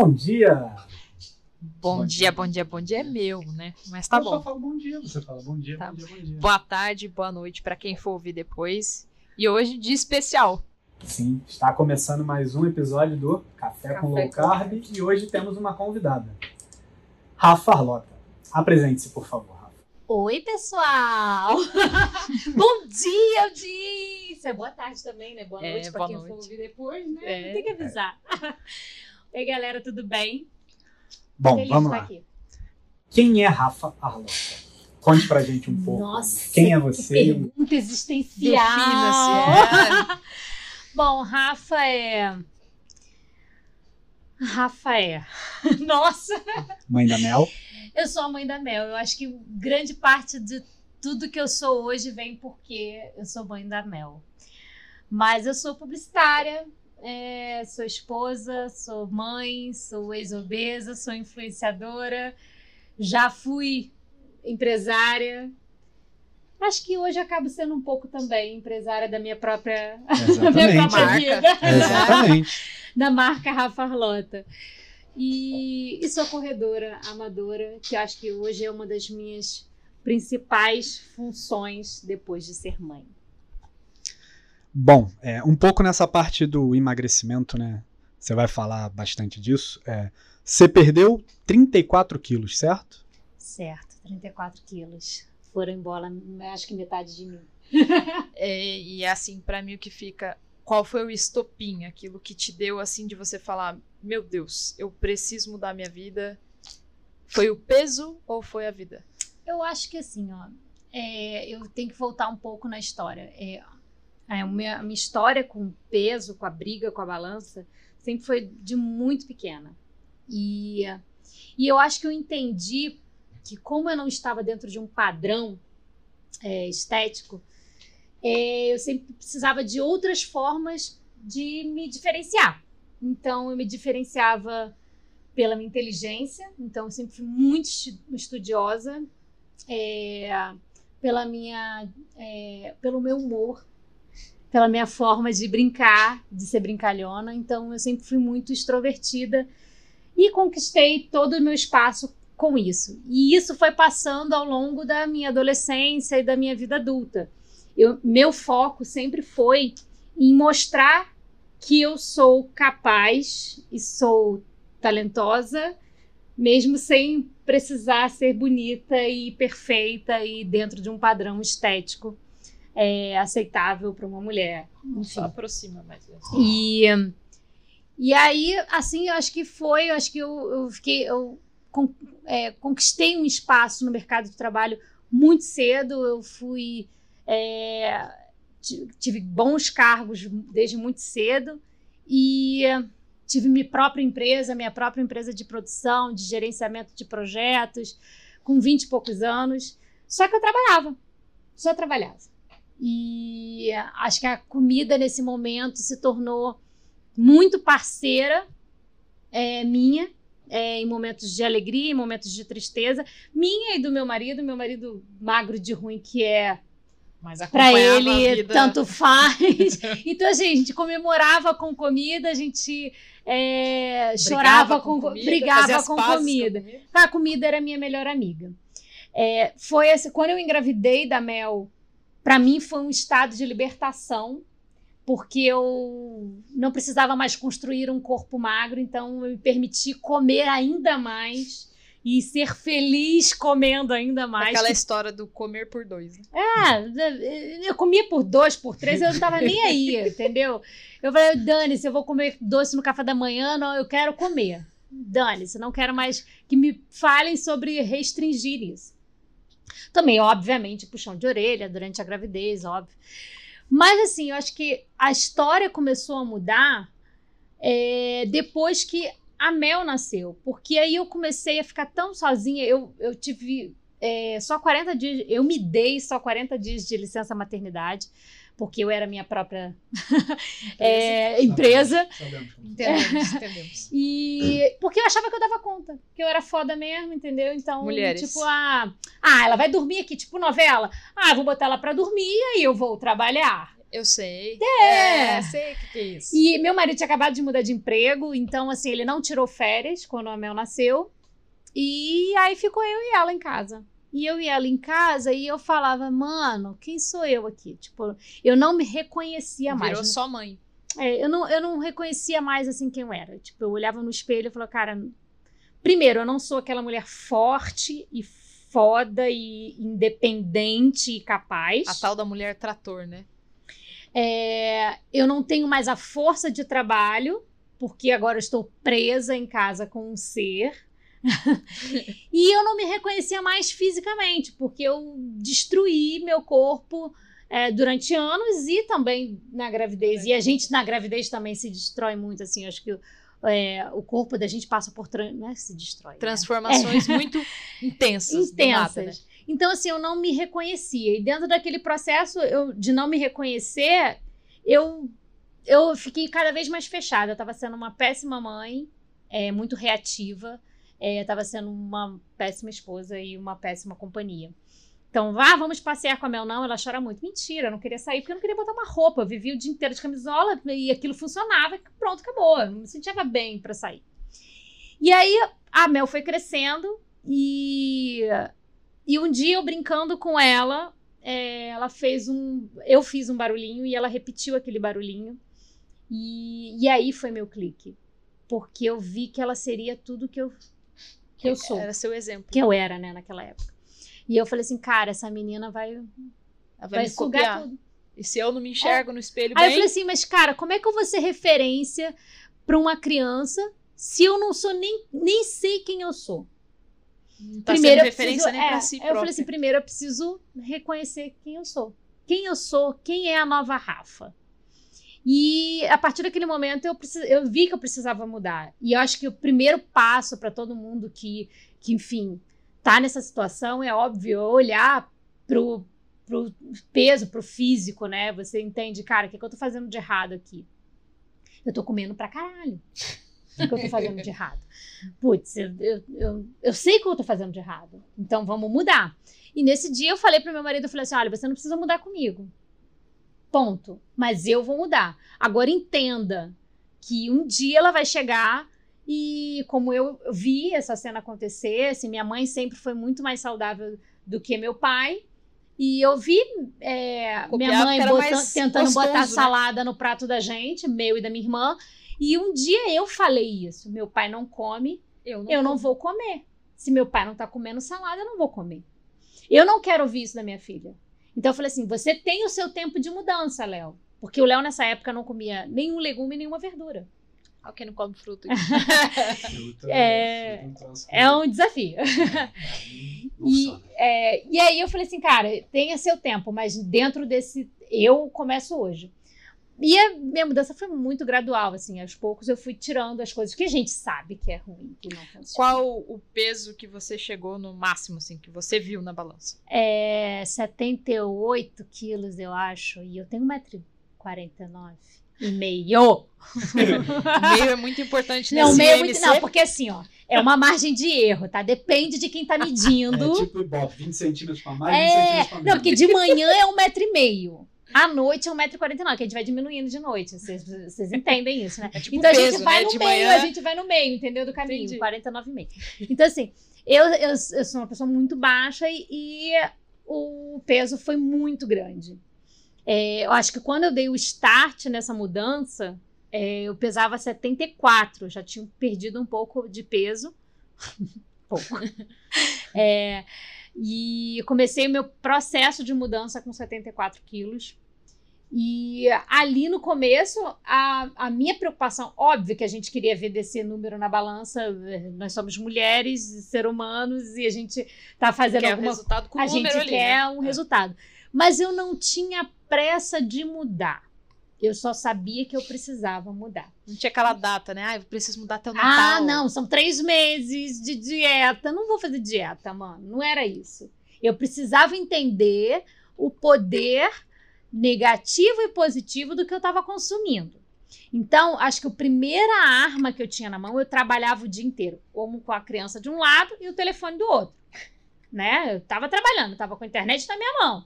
Bom dia! Bom, Bom dia, dia. bom dia, bom dia é meu, né? Mas tá eu só bom. falo bom dia, você fala bom dia, Tá. bom dia, bom dia. Boa tarde, boa noite pra quem for ouvir depois. E hoje, dia especial. Sim, está começando mais um episódio do Café, com Café Low com Carb e hoje temos uma convidada, Rafa Arlota. Apresente-se, por favor, Rafa. Oi, pessoal! Bom dia, audiência! Boa tarde também, né? Boa É, noite pra boa quem for noite. ouvir depois, né? É, Tem que avisar. Oi, galera, tudo bem? Bom, Feliz vamos de lá. aqui. Quem é Rafa Arlota? Conte pra gente um pouco. Nossa, Quem é que você? pergunta existencial! Defina-se. É. Bom, Rafa é... Rafa é... Nossa! Mãe da Mel? Eu sou a mãe da Mel. Eu acho que grande parte de tudo que eu sou hoje vem porque eu sou mãe da Mel. Mas eu sou publicitária, é, sou esposa, sou mãe, sou ex-obesa, sou influenciadora, já fui empresária. Acho que hoje acabo sendo um pouco também empresária da minha própria, da minha própria Marca. vida Exatamente. da marca Rafa Arlota. E, e sou corredora amadora, que acho que hoje é uma das minhas principais funções depois de ser mãe. Bom, é, um pouco nessa parte do emagrecimento, né? Você vai falar bastante disso. É, você perdeu 34 quilos, certo? Certo, 34 quilos. Foram embora, acho que metade de mim. É, e assim, pra mim o que fica, qual foi o estopim, aquilo que te deu assim de você falar, meu Deus, eu preciso mudar minha vida. Foi o peso ou foi a vida? Eu acho que assim, ó, é, eu tenho que voltar um pouco na história. É, a, minha, a minha história com o peso, com a briga, com a balança, sempre foi de muito pequena. E, e eu acho que eu entendi que como eu não estava dentro de um padrão é, estético, é, eu sempre precisava de outras formas de me diferenciar. Então eu me diferenciava pela minha inteligência, então eu sempre fui muito estu- estudiosa, é, pela minha, é, pelo meu humor, pela minha forma de brincar, de ser brincalhona. Então eu sempre fui muito extrovertida e conquistei todo o meu espaço com isso. E isso foi passando ao longo da minha adolescência e da minha vida adulta. Eu, meu foco sempre foi em mostrar que eu sou capaz e sou talentosa, mesmo sem precisar ser bonita e perfeita e dentro de um padrão estético é, aceitável para uma mulher. Só aproxima mais. né? E, e aí, assim, eu acho que foi, eu acho que eu, eu fiquei, eu con- é, conquistei um espaço no mercado de trabalho muito cedo. Eu fui, é, ti- tive bons cargos desde muito cedo e tive minha própria empresa, minha própria empresa de produção, de gerenciamento de projetos, com 20 e poucos anos. Só que eu trabalhava, só trabalhava. E acho que a comida nesse momento se tornou muito parceira é, minha, é, em momentos de alegria, em momentos de tristeza, minha e do meu marido, meu marido magro de ruim, que é Mas para acompanhava a ele tanto faz. então, assim, a gente comemorava com comida, a gente é, chorava com, comida, brigava com comida. com comida. A comida era minha melhor amiga. É, foi esse, quando eu engravidei da Mel, para mim foi um estado de libertação, porque eu não precisava mais construir um corpo magro, então eu me permiti comer ainda mais e ser feliz comendo ainda mais. Aquela história do comer por dois. né? É, eu comia por dois, por três, eu não tava nem aí, entendeu? Eu falei, dane-se, eu vou comer doce no café da manhã, não, eu quero comer. Dane-se, não quero mais que me falem sobre restringir isso. Também, obviamente, puxão de orelha durante a gravidez, óbvio. Mas, assim, eu acho que a história começou a mudar é, depois que a Mel nasceu. Porque aí eu comecei a ficar tão sozinha. Eu, eu tive é, só 40 dias, eu me dei só 40 dias de licença maternidade, porque eu era minha própria é, empresa. Sabemos como. Entendemos, entendemos. E porque eu achava que eu dava conta, que eu era foda mesmo, entendeu? Então, Mulheres. tipo, ah, ah, ela vai dormir aqui, tipo novela. Ah, eu vou botar ela pra dormir e aí eu vou trabalhar. Eu sei. É. sei o que, que é isso. E meu marido tinha acabado de mudar de emprego, então, assim, ele não tirou férias quando a Mel nasceu. E aí ficou eu e ela em casa. E eu e ela em casa, e eu falava, mano, quem sou eu aqui? Tipo, eu não me reconhecia mais. Virou só mãe. É, eu, não, eu não reconhecia mais, assim, quem eu era. Tipo, eu olhava no espelho e falava, cara, primeiro, eu não sou aquela mulher forte e foda e independente e capaz. A tal da mulher trator, né? É, eu não tenho mais a força de trabalho, porque agora eu estou presa em casa com um ser. e eu não me reconhecia mais fisicamente, porque eu destruí meu corpo é, durante anos e também na gravidez. E a gente na gravidez também se destrói muito, assim. Acho que é, o corpo da gente passa por. Não é se destrói. Né? Transformações é. muito intensas. Intensas. Nada, né? Então, assim, eu não me reconhecia. E dentro daquele processo eu, de não me reconhecer, eu, eu fiquei cada vez mais fechada. Eu estava sendo uma péssima mãe, é, muito reativa. É, estava sendo uma péssima esposa e uma péssima companhia. Então, ah, vamos passear com a Mel. Não, ela chora muito. Mentira, eu não queria sair porque eu não queria botar uma roupa. Eu vivia o dia inteiro de camisola e aquilo funcionava. Pronto, acabou. Eu não me sentia bem para sair. E aí, a Mel foi crescendo e e um dia eu brincando com ela, é, ela fez um. Eu fiz um barulhinho e ela repetiu aquele barulhinho. E, e aí foi meu clique. Porque eu vi que ela seria tudo que eu, que eu sou. Era seu exemplo. Que eu era, né, naquela época. E eu falei assim, cara, essa menina vai. Vai, vai sugar copiar. tudo. E se eu não me enxergo é. no espelho Aí bem... eu falei assim, mas cara, como é que eu vou ser referência para uma criança se eu não sou nem, nem sei quem eu sou? tá primeiro referência preciso, nem é, si Eu falei assim, primeiro eu preciso reconhecer quem eu sou. Quem eu sou, quem é a nova Rafa. E a partir daquele momento eu, precis, eu vi que eu precisava mudar. E eu acho que o primeiro passo para todo mundo que, que, enfim, tá nessa situação é óbvio olhar pro, pro peso, pro físico, né? Você entende, cara, o que, que eu tô fazendo de errado aqui? Eu tô comendo pra caralho. O que eu tô fazendo de errado? Putz, eu, eu, eu, eu sei o que eu tô fazendo de errado. Então vamos mudar. E nesse dia eu falei pro meu marido, eu falei assim, olha, você não precisa mudar comigo. Ponto. Mas eu vou mudar. Agora entenda que um dia ela vai chegar e como eu vi essa cena acontecer, assim, minha mãe sempre foi muito mais saudável do que meu pai. E eu vi é, minha mãe botando, tentando gostoso, botar né? salada no prato da gente, meu e da minha irmã. E um dia eu falei isso: meu pai não come, eu não, eu não vou comer. Se meu pai não tá comendo salada, eu não vou comer. Eu não quero ouvir isso da minha filha. Então eu falei assim: você tem o seu tempo de mudança, Léo. Porque o Léo nessa época não comia nenhum legume, nenhuma verdura. Alguém não come fruta. fruta é, fruta é um desafio. e, é, e aí eu falei assim, cara, tenha seu tempo, mas dentro desse. Eu começo hoje. E a minha mudança foi muito gradual, assim, aos poucos eu fui tirando as coisas que a gente sabe que é ruim, que não funciona. Qual o peso que você chegou no máximo, assim, que você viu na balança? É 78 quilos, eu acho, e eu tenho 1,49m. E meio. meio é muito importante Não, meio é muito. Não, porque assim, ó. É uma margem de erro, tá? Depende de quem tá medindo. É tipo, bota 20 centímetros pra mais, é... 20 centímetros pra menos. Não, porque de manhã é um metro e meio. À noite é 1,49m, que a gente vai diminuindo de noite. Vocês, entendem isso, né? É tipo então peso, a gente vai né? no de meio, manhã... a gente vai no meio, entendeu? Do caminho, 49,5. Então, assim, eu, eu, eu, sou uma pessoa muito baixa e, e o peso foi muito grande. É, eu acho que quando eu dei o start nessa mudança, é, eu pesava 74, já tinha perdido um pouco de peso. pouco. É, e comecei o meu processo de mudança com 74 quilos. E ali no começo, a, a minha preocupação, óbvio que a gente queria ver desse número na balança, nós somos mulheres, ser humanos, e a gente tá fazendo quer alguma... Um resultado com a gente ali, quer né? um é. resultado. Mas eu não tinha pressa de mudar. Eu só sabia que eu precisava mudar. Não tinha aquela data, né? Ah, eu preciso mudar até o Natal. Ah, não, são três meses de dieta. Não vou fazer dieta, mano. Não era isso. Eu precisava entender o poder negativo e positivo do que eu estava consumindo. Então, acho que a primeira arma que eu tinha na mão, eu trabalhava o dia inteiro, como com a criança de um lado e o telefone do outro. Né? Eu estava trabalhando, estava com a internet na minha mão.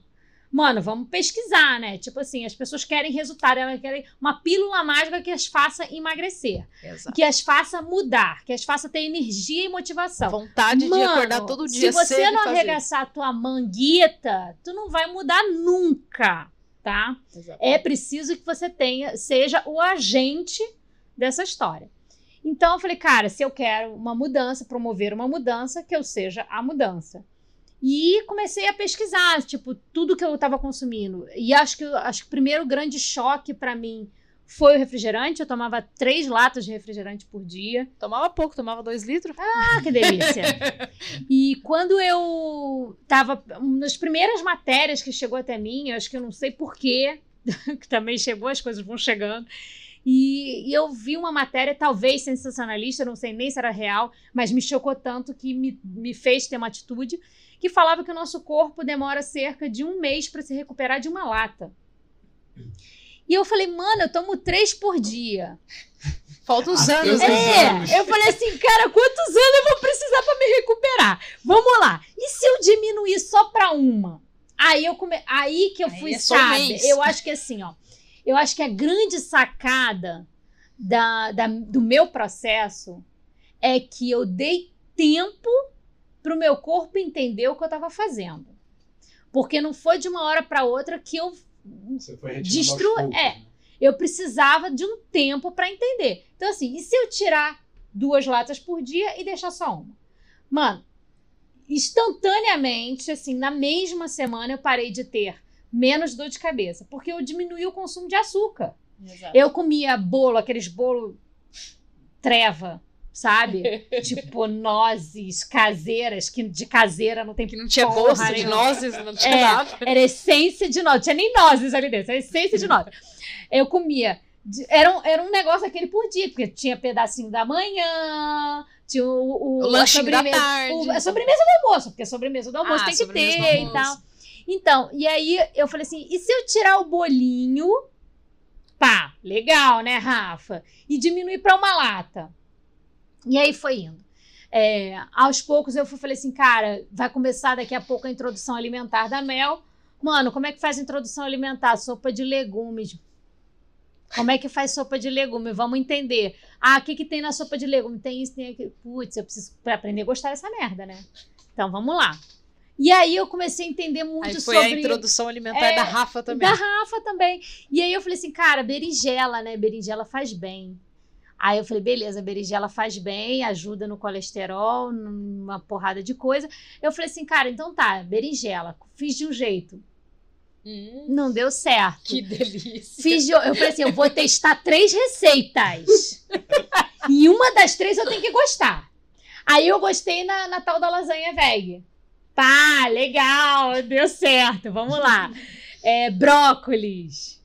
mano, vamos pesquisar, né? Tipo assim, as pessoas querem resultado, elas querem uma pílula mágica que as faça emagrecer, Exato. que as faça mudar, que as faça ter energia e motivação. Vontade de Mano, acordar todo dia Se você não arregaçar a tua manguita, tu não vai mudar nunca, tá? Exato. É preciso que você tenha, seja o agente dessa história. Então eu falei, cara, se eu quero uma mudança, promover uma mudança, que eu seja a mudança. E comecei a pesquisar, tipo, tudo que eu estava consumindo. E acho que, acho que o primeiro grande choque para mim foi o refrigerante. Eu tomava três latas de refrigerante por dia. Tomava pouco, tomava dois litros. Ah, que delícia! e quando eu tava. Uma das primeiras matérias que chegou até mim, eu acho que eu não sei porquê, que também chegou, as coisas vão chegando. E, e eu vi uma matéria, talvez sensacionalista, não sei nem se era real, mas me chocou tanto que me, me fez ter uma atitude, que falava que o nosso corpo demora cerca de um mês para se recuperar de uma lata. E eu falei, mano, eu tomo três por dia. Falta uns Ah, anos. eu- né? anos. É, eu falei assim, cara, quantos anos eu vou precisar pra me recuperar? Vamos lá. E se eu diminuir só pra uma? Aí eu come... aí que eu Aí fui, é um sabe? Eu acho que assim, ó. Eu acho que a grande sacada da, da- do meu processo é que eu dei tempo pro meu corpo entender o que eu tava fazendo. Porque não foi de uma hora pra outra que eu Você foi Destru- poucos, é. né? eu precisava de um tempo para entender. Então, assim, e se eu tirar duas latas por dia e deixar só uma? Mano, instantaneamente, assim, na mesma semana eu parei de ter menos dor de cabeça, porque eu diminuí o consumo de açúcar. Exato. Eu comia bolo, aqueles bolo treva, sabe? tipo nozes caseiras, que de caseira não tem Que não tinha gosto de nozes, não tinha É. nada. Era essência de nozes. Tinha nem nozes ali dentro, era essência de nozes. Eu comia. Era um, era um negócio aquele por dia, porque tinha pedacinho da manhã, tinha o, o, O a lanchinho da sobremesa- tarde. o- a sobremesa do almoço, porque a sobremesa do almoço Ah, tem que ter e tal. Então, e aí eu falei assim: e se eu tirar o bolinho? Pá, legal, né, Rafa? E diminuir para uma lata. E aí foi indo. É, aos poucos eu fui, falei assim, cara, vai começar daqui a pouco a introdução alimentar da Mel. Mano, como é que faz a introdução alimentar? Sopa de legumes. Como é que faz sopa de legume? Vamos entender. Ah, o que, que tem na sopa de legume? Tem isso, tem aquilo. Putz, eu preciso aprender a gostar dessa merda, né? Então vamos lá. E aí eu comecei a entender muito Aí foi sobre. a introdução alimentar É, da Rafa também. Da Rafa também. E aí eu falei assim, cara, berinjela, né? Berinjela faz bem. Aí eu falei, beleza, berinjela faz bem, ajuda no colesterol, numa porrada de coisa. Eu falei assim, cara, então tá, berinjela. Fiz de um jeito. Hum, Não deu certo. que delícia. Fiz de, eu falei assim, eu vou testar três receitas. e uma das três eu tenho que gostar. Aí eu gostei na, na tal da lasanha veg. Pá, legal, deu certo, vamos lá. É, brócolis.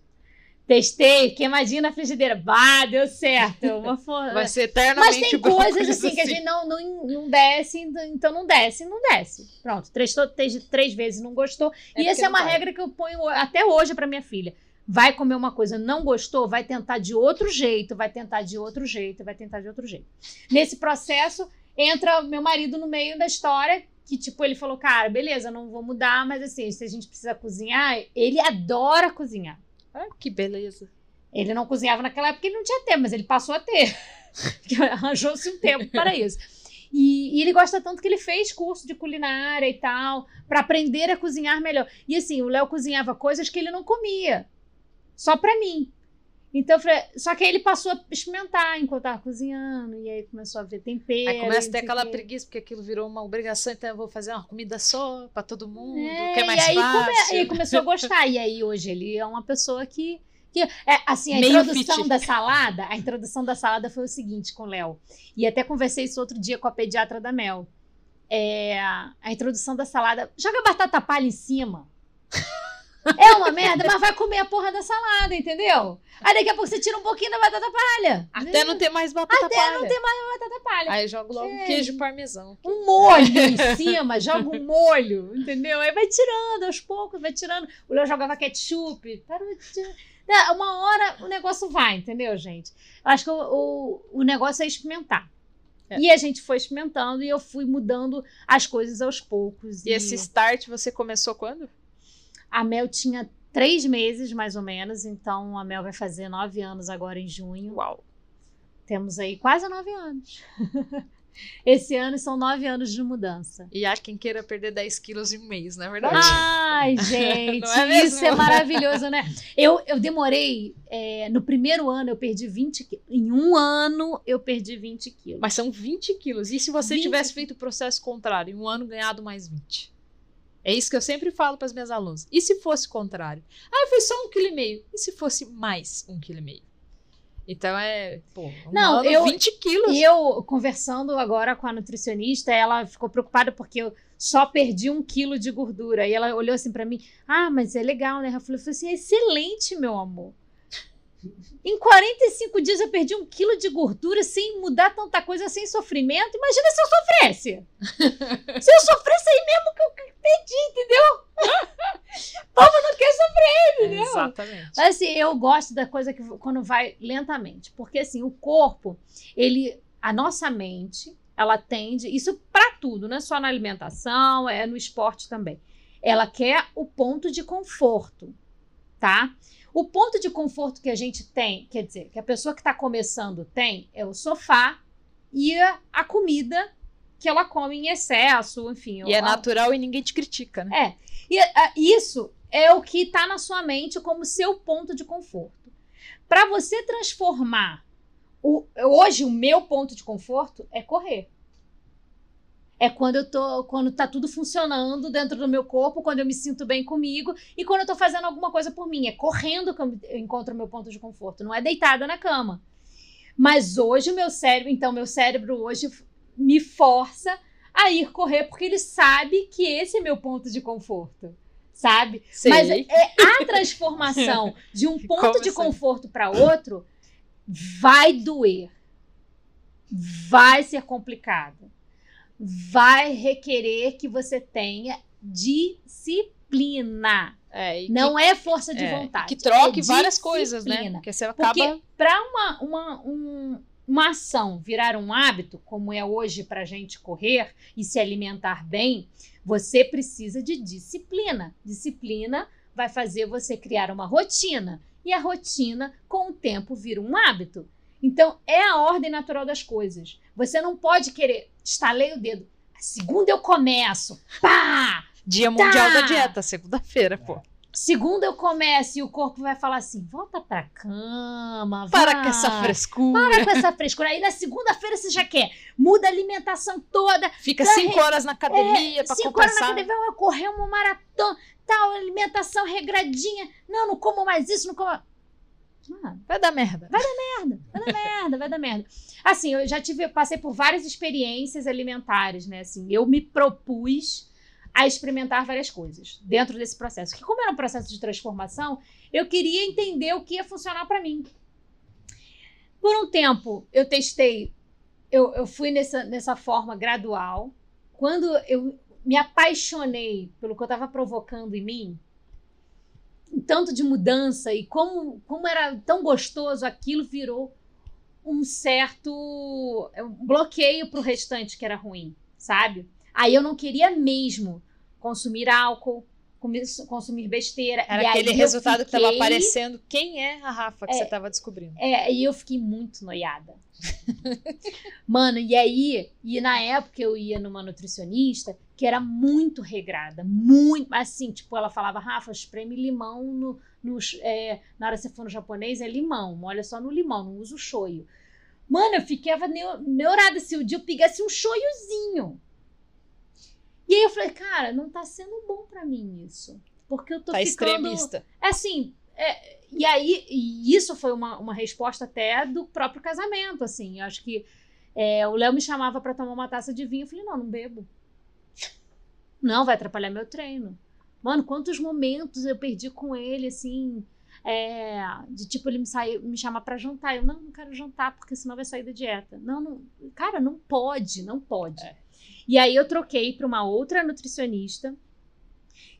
Testei, queimadinho na frigideira. Bah, deu certo. Uma for... Vai ser Mas eternamente tem brócolis coisas assim que a gente não, não, não desce, então não desce, não desce. Pronto, três, três, três vezes não gostou. É e essa é uma vai. regra que eu ponho até hoje pra minha filha. Vai comer uma coisa, não gostou, vai tentar de outro jeito, vai tentar de outro jeito, vai tentar de outro jeito. Nesse processo, entra meu marido no meio da história, que tipo, ele falou, cara, beleza, não vou mudar, mas assim, se a gente precisa cozinhar, ele adora cozinhar. Ah, que beleza. Ele não cozinhava naquela época, ele não tinha tempo, mas ele passou a ter. Arranjou-se um tempo para isso. E, e ele gosta tanto que ele fez curso de culinária e tal, para aprender a cozinhar melhor. E assim, o Léo cozinhava coisas que ele não comia, só para mim. Então, eu falei, só que aí ele passou a experimentar enquanto tava cozinhando, e aí começou a ver tempero. Aí começa a e ter aquela o quê. preguiça, porque aquilo virou uma obrigação, então eu vou fazer uma comida só pra todo mundo, É, que é mais e aí, come- fácil. aí começou a gostar. E aí hoje ele é uma pessoa que. que é, assim, a Meio introdução fit. da salada, a introdução da salada foi o seguinte com o Léo. E até conversei isso outro dia com a pediatra da Mel. É, a introdução da salada. Joga batata palha em cima. É uma merda, mas vai comer a porra da salada, entendeu? Aí daqui a pouco você tira um pouquinho da batata palha. Até não ter mais batata Até palha. não ter mais batata palha. Aí jogo logo É. queijo parmesão. um molho em cima, joga um molho, entendeu? Aí vai tirando aos poucos, vai tirando. O Léo jogava ketchup, parou de Uma hora o negócio vai, entendeu, gente? Eu acho que o, o, o negócio é experimentar. É. E a gente foi experimentando e eu fui mudando as coisas aos poucos. E esse start você começou quando? A Mel tinha três meses, mais ou menos, então a Mel vai fazer nove anos agora em junho. Uau. Temos aí quase nove anos. Esse ano são nove anos de mudança. E há quem queira perder 10 quilos em um mês, não é verdade? Ai, gente, Não é isso é maravilhoso, né? Eu, eu demorei. é, no primeiro ano eu perdi 20 quilos. Em um ano eu perdi 20 quilos. Mas são 20 quilos. E se você 20 tivesse feito o processo contrário, em um ano ganhado mais 20? É isso que eu sempre falo para as minhas alunas. E se fosse o contrário? Ah, foi só um quilo e meio. E se fosse mais um quilo e meio? Então é, pô, um Não, ano, eu- 20 quilos. E eu, conversando agora com a nutricionista, ela ficou preocupada porque eu só perdi um quilo de gordura. E ela olhou assim pra mim: Ah, mas é legal, né? Eu falei, eu falei assim: excelente, meu amor. Em 45 dias eu perdi um quilo de gordura sem mudar tanta coisa, sem sofrimento. Imagina se eu sofresse. se eu sofresse aí mesmo que eu perdi, entendeu? Povo não quer sofrer, entendeu? Exatamente. Mas assim, eu gosto da coisa que quando vai lentamente, porque assim, o corpo, ele, a nossa mente, ela tende, isso pra tudo, não é só na alimentação, é no esporte também. Ela quer o ponto de conforto, tá? O ponto de conforto que a gente tem, quer dizer, que a pessoa que está começando tem, é o sofá e a, a comida que ela come em excesso, enfim. E é a- natural e ninguém te critica, né? é. E ah, isso é o que está na sua mente como seu ponto de conforto. Para você transformar o, hoje o meu ponto de conforto é correr. É quando eu tô, quando tá tudo funcionando dentro do meu corpo, quando eu me sinto bem comigo e quando eu tô fazendo alguma coisa por mim. É correndo que eu encontro o meu ponto de conforto, não é deitada na cama. Mas hoje o meu cérebro, então meu cérebro hoje me força a ir correr porque ele sabe que esse é meu ponto de conforto. Sabe? Sei. Mas é a transformação de um ponto Como de assim? conforto para outro vai doer. Vai ser complicado. Vai requerer que você tenha disciplina. É, Não é força que, de é, vontade. que troque é várias coisas, né? Porque você acaba. Porque para uma, uma, um- uma ação virar um hábito, como é hoje para a gente correr e se alimentar bem, você precisa de disciplina. Disciplina vai fazer você criar uma rotina. E a rotina, com o tempo, vira um hábito. Então, é a ordem natural das coisas. Você não pode querer, estalei o dedo. Segunda eu começo. Pá! Dia Mundial Tá. da Dieta, segunda-feira, pô. Segunda eu começo e o corpo vai falar assim: volta pra cama, Para vai. com essa frescura. Para com essa frescura. Aí na segunda-feira você já quer. Muda a alimentação toda. Fica cinco re- horas na academia pra Cinco horas na compensar. academia, vai correr uma maratona, tal, alimentação regradinha. Não, não como mais isso, não como. Ah, Vai dar merda. merda, vai dar merda, vai dar merda. Assim, eu já tive, eu passei por várias experiências alimentares, né? Assim, eu me propus a experimentar várias coisas dentro desse processo. Que como era um processo de transformação, eu queria entender o que ia funcionar para mim. Por um tempo, eu testei, eu, eu fui nessa, nessa forma gradual. Quando eu me apaixonei pelo que eu estava provocando em mim, tanto de mudança e como, como era tão gostoso, aquilo virou um certo um bloqueio para o restante que era ruim, sabe? Aí eu não queria mesmo consumir álcool, consumir besteira. Era e aquele resultado que tava fiquei- aparecendo. Quem é a Rafa que É. você tava descobrindo? É, e eu fiquei muito noiada. Mano, e aí, e na época eu ia numa nutricionista que era muito regrada, muito, assim, tipo, ela falava, Rafa, espreme limão no, no é, na hora que você for no japonês é limão, molha só no limão, não usa o shoyu. Mano, eu ficava neu- neurada se o dia eu pegasse um shoyuzinho. E aí eu falei, cara, não tá sendo bom pra mim isso. Porque eu tô Tá ficando... extremista. É assim, é, e aí, e isso foi uma, uma resposta até do próprio casamento, assim. Eu acho que é, o Léo me chamava pra tomar uma taça de vinho. Eu falei, não, não bebo. Não, vai atrapalhar meu treino. Mano, quantos momentos eu perdi com ele, assim, é, de tipo, ele me, sair, me chamar pra jantar. Eu, não, não quero jantar, porque senão vai sair da dieta. Não, não cara, não pode, não pode. É. E aí eu troquei pra uma outra nutricionista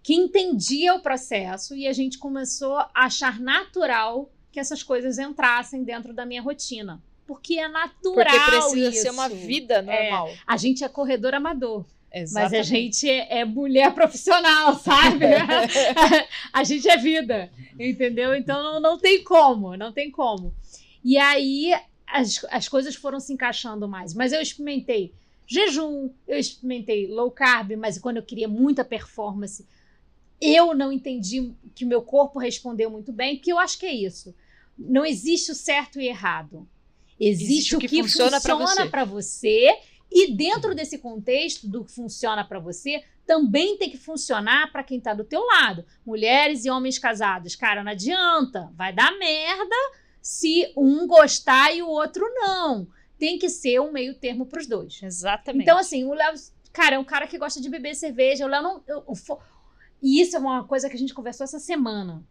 que entendia o processo e a gente começou a achar natural que essas coisas entrassem dentro da minha rotina. Porque é natural Porque precisa isso. ser uma vida normal. A gente é corredor amador. Mas Exatamente. a gente é, é mulher profissional, sabe? a gente é vida, entendeu? Então não, não tem como, não tem como. E aí as, as coisas foram se encaixando mais. Mas eu experimentei jejum, eu experimentei low carb, mas quando eu queria muita performance, eu não entendi que o meu corpo respondeu muito bem, porque eu acho que é isso. Não existe o certo e errado. Existe, Existe o que, que funciona funciona você. para você e dentro desse contexto do que funciona para você, também tem que funcionar para quem tá do teu lado. Mulheres e homens casados, cara, não adianta, vai dar merda se um gostar e o outro não. Tem que ser um meio termo pros dois. Exatamente. Então, assim, o Léo, cara, é um cara que gosta de beber cerveja. O Léo não. eu- fo- E isso é uma coisa que a gente conversou essa semana.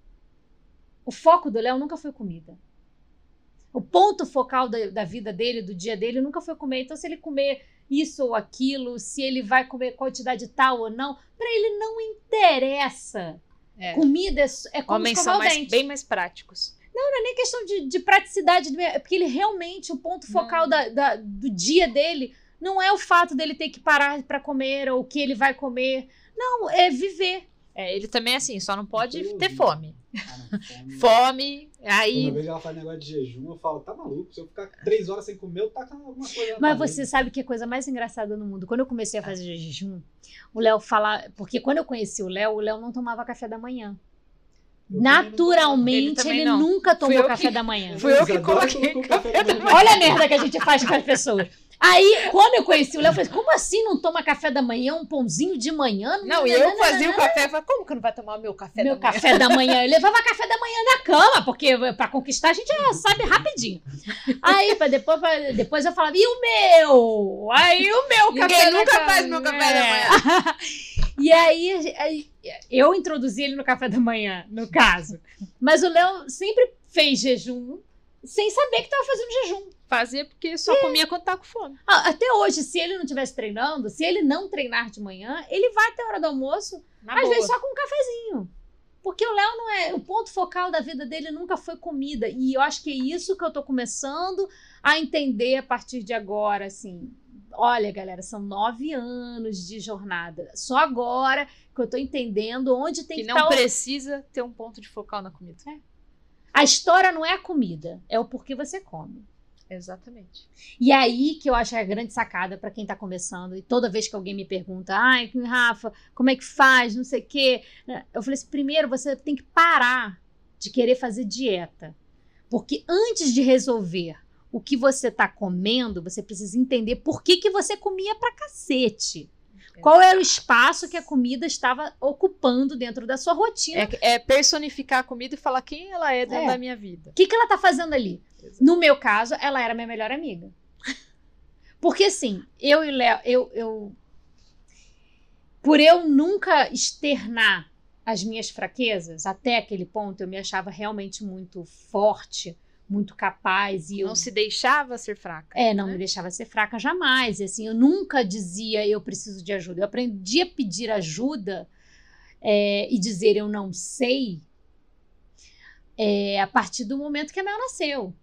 O foco do Léo nunca foi comida. O ponto focal da, da vida dele, do dia dele, nunca foi comer. Então, se ele comer isso ou aquilo, se ele vai comer quantidade tal ou não, pra ele não interessa. É. Comida é, é como Homens são mais, bem mais práticos. Não é nem questão de, de praticidade, é porque ele realmente, o ponto focal da- da- do dia dele não é o fato dele ter que parar para comer ou o que ele vai comer. Não, é viver. É, ele também é assim, só não pode Eu ter vi. fome. Ah, não, fome. Fome, Quando aí eu vejo ela faz negócio de jejum, eu falo, tá maluco? Se eu ficar três horas sem comer, eu taco alguma coisa. Mas você sabe que é a coisa mais engraçada no mundo? Quando eu comecei a fazer jejum, o Léo fala. Porque quando eu conheci o Léo, o Léo não tomava café da manhã. Não Naturalmente, Ele ele, não. nunca tomou café que- da manhã. Fui eu que coloquei café da manhã. Olha a merda que a gente faz com as pessoas. Aí, quando eu conheci o Léo, eu falei: como assim não toma café da manhã, um pãozinho de manhã? Não, e eu fazia o café, eu falava, como que não vai tomar o meu café meu da manhã? café da manhã. Eu levava café da manhã na cama, porque pra conquistar a gente já sabe rapidinho. Aí, depois, depois eu falava, e o meu? Aí o meu Ninguém café da nunca cama. faz meu café da manhã. E aí, eu introduzi ele no café da manhã, no caso. Mas o Léo sempre fez jejum sem saber que tava fazendo jejum. Fazia porque só É. comia quando tava com fome. Ah, Até hoje, se ele não estivesse treinando, se ele não treinar de manhã, ele vai até a hora do almoço Na às boa. vezes só com um cafezinho. Porque o Léo não é. O ponto focal da vida dele nunca foi comida. E eu acho que é isso que eu tô começando a entender a partir de agora, assim. Olha, galera, são nove anos de jornada. Só agora que eu tô entendendo onde tem que que, não o- precisa ter um ponto de focal na comida. A história não é a comida, é o porquê você come. Exatamente. E aí que eu acho a grande sacada pra quem tá começando. E toda vez que alguém me pergunta, ai, Rafa, como é que faz? Não sei o quê. Eu falei assim: primeiro você tem que parar de querer fazer dieta. Porque antes de resolver o que você tá comendo, você precisa entender por que, que você comia pra cacete. Qual era o espaço que a comida estava ocupando dentro da sua rotina? É, é personificar a comida e falar quem ela é dentro É. da minha vida. O que, que ela tá fazendo ali? No meu caso, ela era minha melhor amiga. Porque assim, eu e o Léo, eu, eu. Por eu nunca externar as minhas fraquezas, até aquele ponto, eu me achava realmente muito forte, muito capaz. E eu Não se deixava ser fraca. é, não né? me deixava ser fraca jamais. E assim, eu nunca dizia eu preciso de ajuda. Eu aprendi a pedir ajuda é, e dizer eu não sei é, a partir do momento que a Mel nasceu.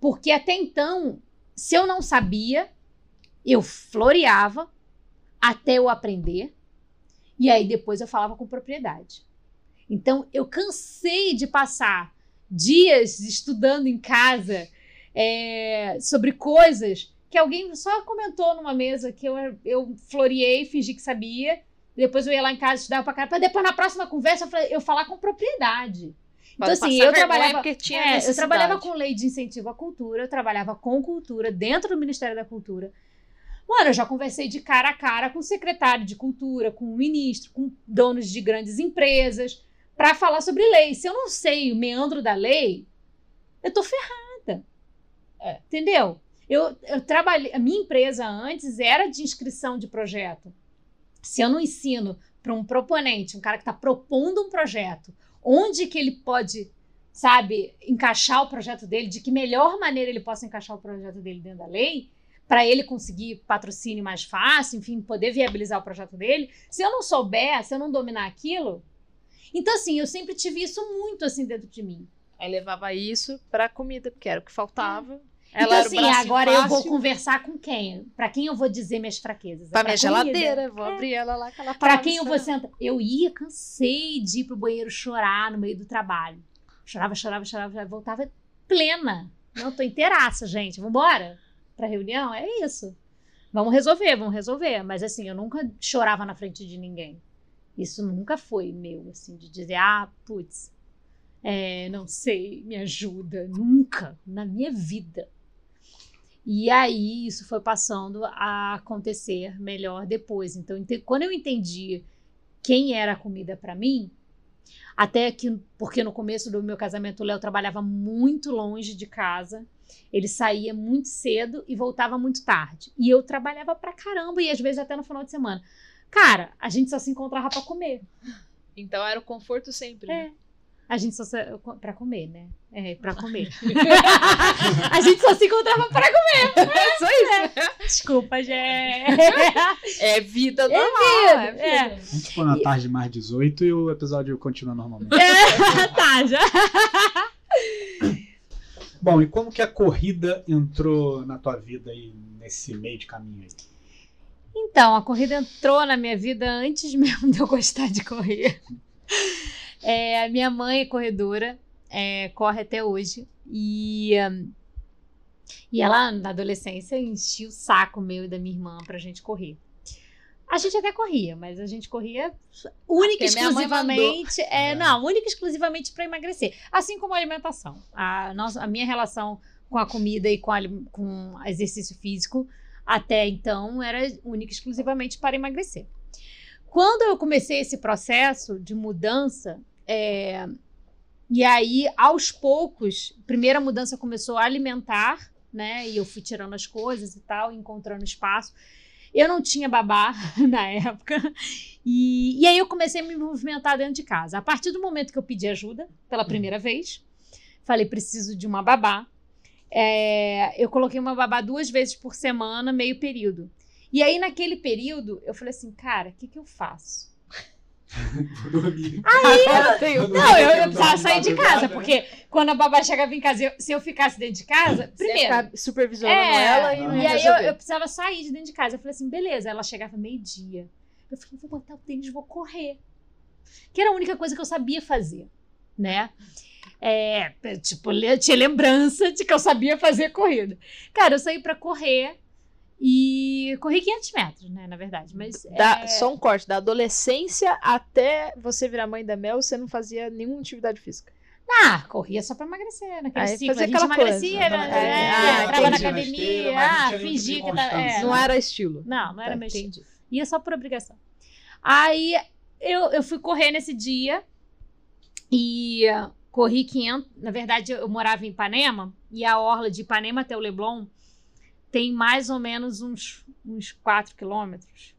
Porque até então, se eu não sabia, eu floreava até eu aprender. E aí depois eu falava com propriedade. Então eu cansei de passar dias estudando em casa é, sobre coisas que alguém só comentou numa mesa que eu, eu floreei, fingi que sabia. Depois eu ia lá em casa estudar pra cara, pra depois na próxima conversa eu, falei- eu falar com propriedade. Então, assim, eu trabalhava. porque tinha É, eu trabalhava com lei de incentivo à cultura, eu trabalhava com cultura dentro do Ministério da Cultura. Mano, eu já conversei de cara a cara com o secretário de cultura, com o ministro, com donos de grandes empresas, para falar sobre lei. Se eu não sei o meandro da lei, eu tô ferrada. É. Entendeu? Eu, eu trabalhei. A minha empresa antes era de inscrição de projeto. Se eu não ensino para um proponente, um cara que está propondo um projeto, onde que ele pode, sabe, encaixar o projeto dele, de que melhor maneira ele possa encaixar o projeto dele dentro da lei, para ele conseguir patrocínio mais fácil, enfim, poder viabilizar o projeto dele. Se eu não souber, se eu não dominar aquilo, então assim, eu sempre tive isso muito assim dentro de mim. Aí levava isso pra comida, porque era o que faltava. Ela então, era o assim, agora eu vou fácil. conversar com quem? Pra quem eu vou dizer minhas fraquezas? É Pra minha comida? geladeira, vou abrir ela lá que ela tá Pra quem eu vou sentar? Eu ia, cansei de ir pro banheiro chorar no meio do trabalho. Chorava, chorava, chorava, chorava, voltava plena. Não, tô inteiraça, gente. Vambora? Pra reunião? É isso. Vamos resolver, vamos resolver. Mas assim, eu nunca chorava na frente de ninguém. Isso nunca foi meu, assim, de dizer, ah, putz, é, não sei, me ajuda. Nunca, na minha vida. E aí isso foi passando a acontecer melhor depois. Então, quando eu entendi quem era a comida para mim, até que porque no começo do meu casamento o Léo trabalhava muito longe de casa, ele saía muito cedo e voltava muito tarde. E eu trabalhava pra caramba e às vezes até no final de semana. Cara, a gente só se encontrava pra comer. Então era o conforto sempre. né? É. A gente só se... pra comer, né? É, pra comer. a gente só se encontrava pra comer. É só isso. Desculpa, Gé. É vida É normal. É vida, é. vida. A gente põe na tarde mais 18 e o episódio continua normalmente. tá, já. Bom, e como que a corrida entrou na tua vida aí nesse meio de caminho aí? Então, a corrida entrou na minha vida antes mesmo de eu gostar de correr. É, a minha mãe é corredora, é, corre até hoje. E, e ela, na adolescência, enchia o saco meu e da minha irmã pra gente correr. A gente até corria, mas a gente corria única e exclusivamente. É, É. Não, única e exclusivamente para emagrecer. Assim como a alimentação. A, nossa, a minha relação com a comida e com, a, com exercício físico até então era única e exclusivamente para emagrecer. Quando eu comecei esse processo de mudança, é, e aí aos poucos, primeira mudança começou a alimentar, né? E eu fui tirando as coisas e tal, encontrando espaço. Eu não tinha babá na época. E, e aí eu comecei a me movimentar dentro de casa. A partir do momento que eu pedi ajuda pela primeira vez, falei, preciso de uma babá. É, eu coloquei uma babá duas vezes por semana, meio período. E aí, naquele período, eu falei assim, cara, o que, que eu faço? Tem o- Não, eu, eu precisava sair de casa, porque quando a babá chegava em casa, eu- se eu ficasse dentro de casa, primeiro. supervisionando É, ela e não e aí eu, eu precisava sair de dentro de casa. Eu falei assim, beleza. Ela chegava meio-dia. Eu falei, vou botar o tênis vou correr. Que era a única coisa que eu sabia fazer, né? É, tipo, le- tinha lembrança de que eu sabia fazer corrida. Cara, eu saí pra correr e corri 500 metros, né, na verdade. Mas Da- é, Só um corte, da adolescência até você virar mãe da Mel, você não fazia nenhuma atividade física. Ah, corria só pra emagrecer, naquele Aí ciclo. fazia a gente aquela emagrecia, coisa. né? Tava- É, ah, entrava na academia, ah, fingia tipo que tava... é, Não era estilo. Não, não era Tá, meu estilo. entendi. Ia só por obrigação. Aí eu, eu fui correr nesse dia e corri 500. Na verdade, eu morava em Ipanema e a orla de Ipanema até o Leblon tem mais ou menos uns, uns 4 quilômetros.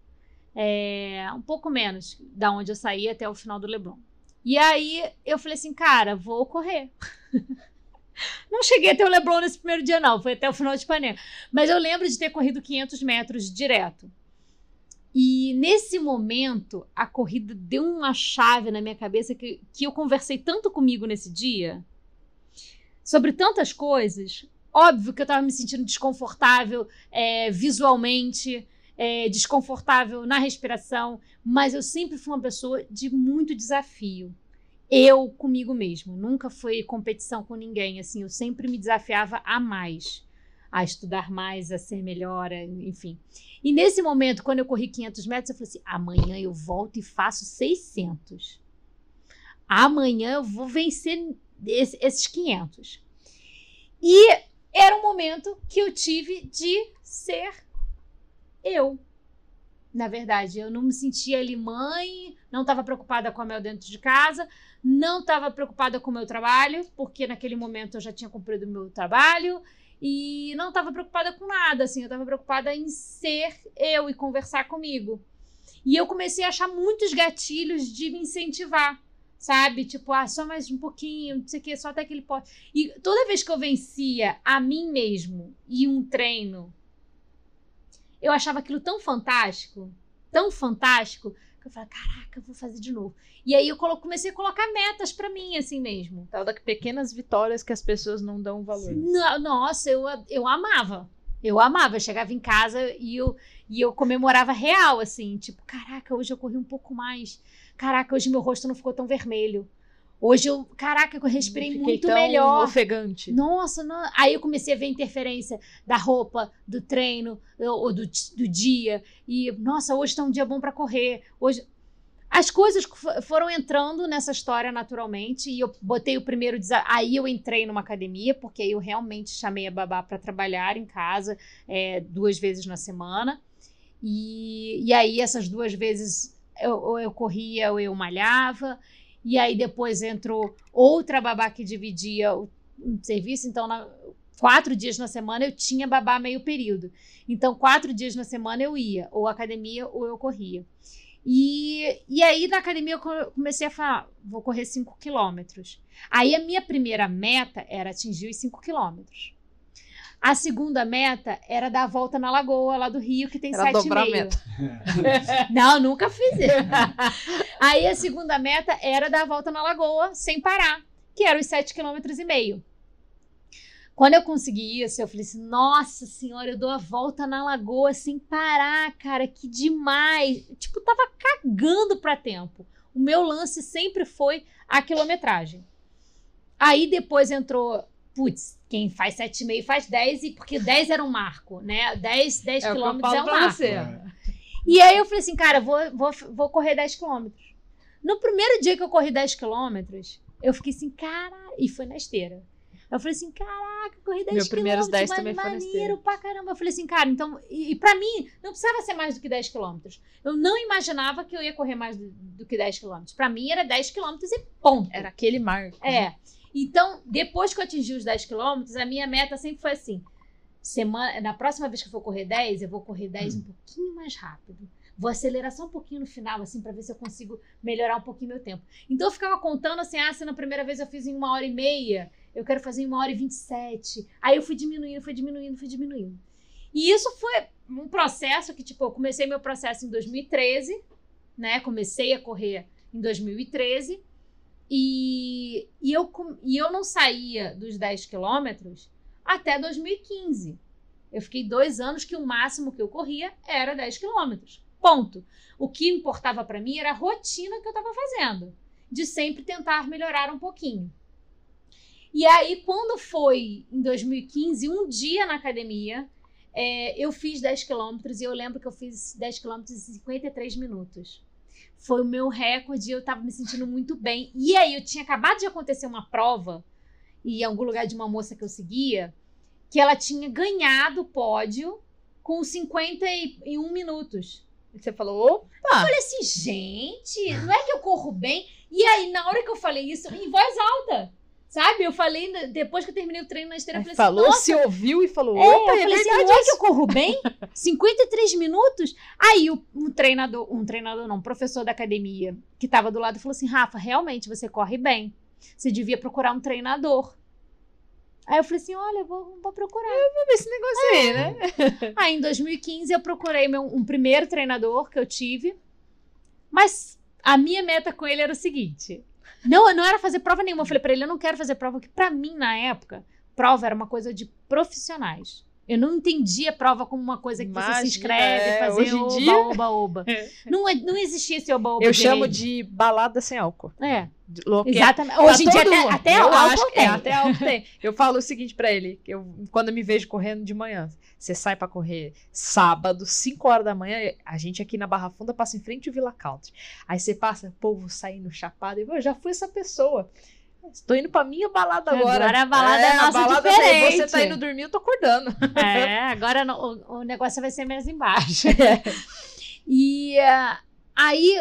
É, um pouco menos da onde eu saí até o final do Leblon. E aí eu falei assim, cara, vou correr. Não cheguei até o Leblon nesse primeiro dia, não. Foi até o final de Ipanema. Mas eu lembro de ter corrido 500 metros direto. E nesse momento, a corrida deu uma chave na minha cabeça que, que eu conversei tanto comigo nesse dia, sobre tantas coisas. Óbvio que eu estava me sentindo desconfortável é, visualmente, é, desconfortável na respiração, mas eu sempre fui uma pessoa de muito desafio. Eu comigo mesmo, nunca foi competição com ninguém, assim, eu sempre me desafiava a mais, a estudar mais, a ser melhor, enfim. E nesse momento, quando eu corri 500 metros, eu falei assim: amanhã eu volto e faço 600. Amanhã eu vou vencer esse- esses 500. E era um momento que eu tive de ser eu. Na verdade, eu não me sentia ali mãe, não estava preocupada com a Mel dentro de casa, não estava preocupada com o meu trabalho, porque naquele momento eu já tinha cumprido o meu trabalho, e não estava preocupada com nada, assim, eu estava preocupada em ser eu e conversar comigo. E eu comecei a achar muitos gatilhos de me incentivar, sabe? Tipo, ah, só mais um pouquinho, não sei o que, só até aquele pote. E toda vez que eu vencia a mim mesmo e um treino, eu achava aquilo tão fantástico, tão fantástico, Eu falei, caraca, eu vou fazer de novo. E aí eu comecei a colocar metas pra mim, assim mesmo. Tal da pequenas vitórias que as pessoas não dão valor. No- Nossa, eu, eu amava. Eu amava. Eu chegava em casa e eu, e eu comemorava real, assim. Tipo, caraca, hoje eu corri um pouco mais. Caraca, hoje meu rosto não ficou tão vermelho. Hoje eu, caraca, eu respirei Fiquei muito tão melhor. ofegante. Nossa, não- aí eu comecei a ver a interferência da roupa, do treino, ou do, do dia. E, nossa, hoje tá um dia bom para correr. Hoje. As coisas fo- foram entrando nessa história naturalmente. E eu botei o primeiro desafio. Aí eu entrei numa academia, porque aí eu realmente chamei a babá para trabalhar em casa é, duas vezes na semana. E, e aí essas duas vezes eu, ou eu corria ou eu malhava. E aí depois entrou outra babá que dividia o serviço, então na- quatro dias na semana eu tinha babá meio período. Então, quatro dias na semana eu ia, ou academia ou eu corria. E, e aí na academia eu co- comecei a falar, vou correr 5 quilômetros. Aí a minha primeira meta era atingir os 5 quilômetros. A segunda meta era dar a volta na lagoa lá do Rio, que tem Era 7,5. dobrar a meta. Não, nunca fiz isso. Aí a segunda meta era dar a volta na lagoa sem parar, que era os 7,5 km e meio. Quando eu consegui isso, eu falei assim: nossa senhora, eu dou a volta na lagoa sem parar, cara, que demais. Tipo, tava cagando pra tempo. O meu lance sempre foi a quilometragem. Aí depois entrou, putz, quem faz 7,5 faz 10, e porque 10 era um marco, né? 10, 10 É quilômetros é um marco. você. E aí eu falei assim, cara, vou, vou, vou correr 10 quilômetros. No primeiro dia que eu corri 10 quilômetros, eu fiquei assim, cara, e foi na esteira. Eu falei assim, caraca, eu corri 10 Meu primeiros quilômetros, 10 mas também foi na maneiro pra caramba. Eu falei assim, cara, então, e, e pra mim, não precisava ser mais do que 10 quilômetros. Eu não imaginava que eu ia correr mais do, do que 10 quilômetros. Pra mim era 10 quilômetros e ponto. Era aquele marco. É. Então, depois que eu atingi os 10 quilômetros, a minha meta sempre foi assim: semana, na próxima vez que eu for correr 10, eu vou correr 10 um pouquinho mais rápido. Vou acelerar só um pouquinho no final, assim, pra ver se eu consigo melhorar um pouquinho meu tempo. Então eu ficava contando assim: ah, se na primeira vez eu fiz em uma hora e meia, eu quero fazer em uma hora e 27. Aí eu fui diminuindo, fui diminuindo, fui diminuindo. E isso foi um processo que, tipo, eu comecei meu processo em 2013, né? Comecei a correr em 2013. E, e, eu, e eu não saía dos 10 quilômetros até 2015. Eu fiquei dois anos que o máximo que eu corria era 10 quilômetros. Ponto. O que importava para mim era a rotina que eu estava fazendo, de sempre tentar melhorar um pouquinho. E aí, quando foi em 2015, um dia na academia, é, eu fiz 10 quilômetros e eu lembro que eu fiz 10 quilômetros em 53 minutos. Foi o meu recorde e eu tava me sentindo muito bem. E aí, eu tinha acabado de acontecer uma prova, e em algum lugar de uma moça que eu seguia, que ela tinha ganhado o pódio com 51 minutos. Você falou, Eu falei assim, gente, não é que eu corro bem? E aí, na hora que eu falei isso, em voz alta, sabe? Eu falei, depois que eu terminei o treino na esteira, eu falei falou, assim, nossa, se ouviu e falou, é, opa, eu é falei assim, verdade é que isso. eu corro bem? 53 minutos? Aí o, um treinador, um treinador não, um professor da academia que tava do lado falou assim, Rafa, realmente você corre bem. Você devia procurar um treinador. Aí eu falei assim, olha, eu vou, vou procurar. Esse negócio aí, né? Aí em 2015 eu procurei meu, um primeiro treinador que eu tive, mas a minha meta com ele era o seguinte: não, não era fazer prova nenhuma. Eu falei pra ele, eu não quero fazer prova, porque pra mim na época prova era uma coisa de profissionais. Eu não entendia prova como uma coisa que você Imagina, se inscreve, é, fazer hoje em oba, dia- oba, oba. Não, é- não existia esse oba, oba Eu chamo de balada sem álcool. É, De- louco- exatamente. Hoje em dia até, até eu álcool acho tem. é, até álcool tem. Eu falo o seguinte pra ele, eu, quando eu me vejo correndo de manhã, você sai pra correr sábado, 5 horas da manhã, a gente aqui na Barra Funda passa em frente ao Villa Country. Aí você passa, povo saindo chapado, e eu já fui essa pessoa. Estou indo pra minha balada agora. Agora a balada é a nossa balada diferente. Você tá indo dormir, eu tô acordando. É, agora no- o, o negócio vai ser mais embaixo. E ah, aí,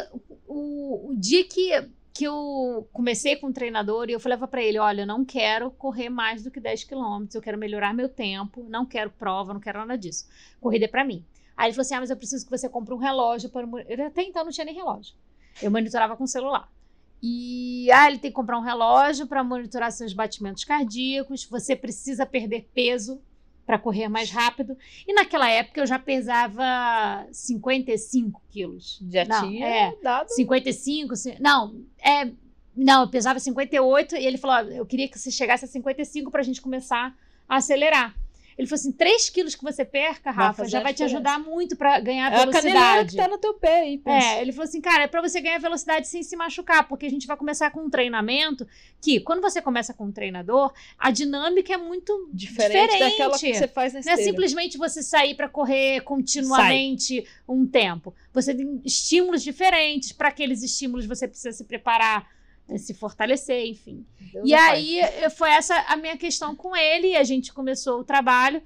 o, o dia que, que eu comecei com o treinador, e eu falava pra ele: olha, eu não quero correr mais do que 10 quilômetros, eu quero melhorar meu tempo, não quero prova, não quero nada disso. Corrida é pra mim. Aí ele falou assim: ah, mas eu preciso que você compre um relógio para. Eu até então não tinha nem relógio. Eu monitorava com celular. E ah, ele tem que comprar um relógio para monitorar seus batimentos cardíacos. Você precisa perder peso para correr mais rápido. E naquela época eu já pesava 55 quilos. Já Não, tinha é. dado. 55, ci- não, é, não, eu pesava 58 e ele falou, ó, eu queria que você chegasse a 55 pra gente começar a acelerar. Ele falou assim, 3 quilos que você perca, Vai Rafa, fazer já a vai te ajudar muito pra ganhar É a caneleira velocidade. que tá no teu pé aí, pensa. É, ele falou assim, cara, é pra você ganhar velocidade sem se machucar, porque a gente vai começar com um treinamento que, quando você começa com um treinador, a dinâmica é muito Diferente, diferente. daquela que você faz na Não é simplesmente você sair para correr continuamente um tempo. Você tem estímulos diferentes. Para aqueles estímulos você precisa se preparar, se fortalecer, enfim. Deus e é pai. aí eh, foi essa a minha questão com ele. E a gente começou o trabalho.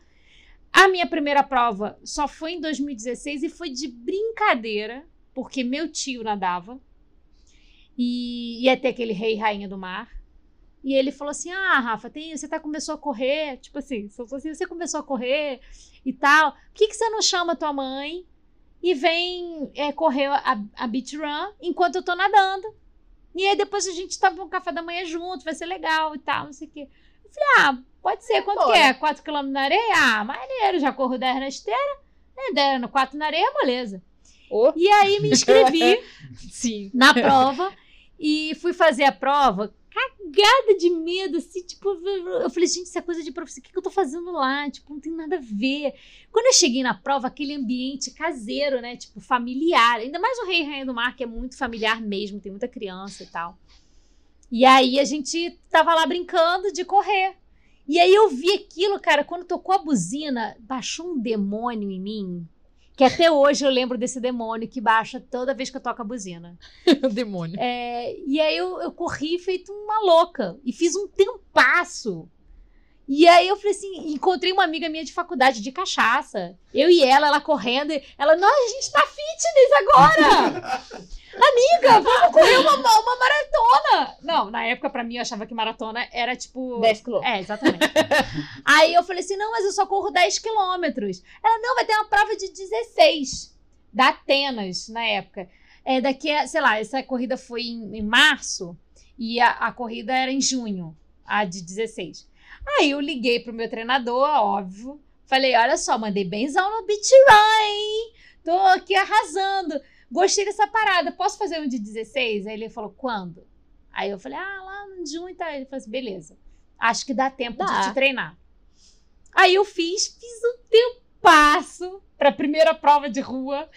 A minha primeira prova só foi em 2016 e foi de brincadeira, porque meu tio nadava e ia ter aquele rei e rainha do mar. E ele falou assim: Ah, Rafa, tem, você tá, começou a correr. Tipo assim, assim, você começou a correr e tal. Por que, que você não chama tua mãe e vem é, correr a, a beach run enquanto eu tô nadando? E aí depois a gente toma um café da manhã junto, vai ser legal e tal, não sei o quê. Eu falei, ah, pode ser, quanto Bora. que é? 4 km na areia? Ah, maneiro, já corro 10 na esteira, né? 10 no 4 na areia, beleza. Ô, E aí me inscrevi sim. na prova e fui fazer a prova cagada de medo, assim, tipo, eu falei, gente, isso é coisa de professor, o que, que eu tô fazendo lá? Tipo, não tem nada a ver. Quando eu cheguei na prova, aquele ambiente caseiro, né, tipo, familiar, ainda mais o Rei e Rainha do Mar, que é muito familiar mesmo, tem muita criança e tal. E aí a gente tava lá brincando de correr. E aí eu vi aquilo, cara, quando tocou a buzina, baixou um demônio em mim, que até hoje eu lembro desse demônio que baixa toda vez que eu toco a buzina. o demônio. É, e aí eu, eu corri feito uma louca e fiz um tempasso. E aí eu falei assim, encontrei uma amiga minha de faculdade de cachaça. Eu e ela, ela correndo, e ela, nossa, a gente tá fitness agora! Amiga, vamos correr uma, uma maratona! Não, na época, pra mim, eu achava que maratona era tipo. 10 quilômetros. É, exatamente. Aí eu falei assim: não, mas eu só corro 10 quilômetros. Ela, não, vai ter uma prova de 16, da Atenas, na época. É, daqui a, sei lá, essa corrida foi em, em março e a, a corrida era em junho, a de 16. Aí eu liguei pro meu treinador, óbvio. Falei: olha só, mandei benzão no beat run, hein? Tô aqui arrasando. Gostei dessa parada. Posso fazer um de 16? Aí ele falou: quando? Aí eu falei: ah, lá em junho e tal. Ele falou assim: beleza. Acho que dá tempo Dá. de te treinar. Aí eu fiz, fiz um tempasso pra primeira prova de rua.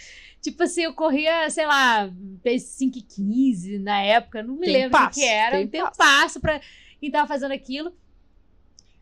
Tipo assim, eu corria, sei lá, 5 e 15 na época, não me lembro o que era. Um tempasso. tempasso pra quem tava fazendo aquilo.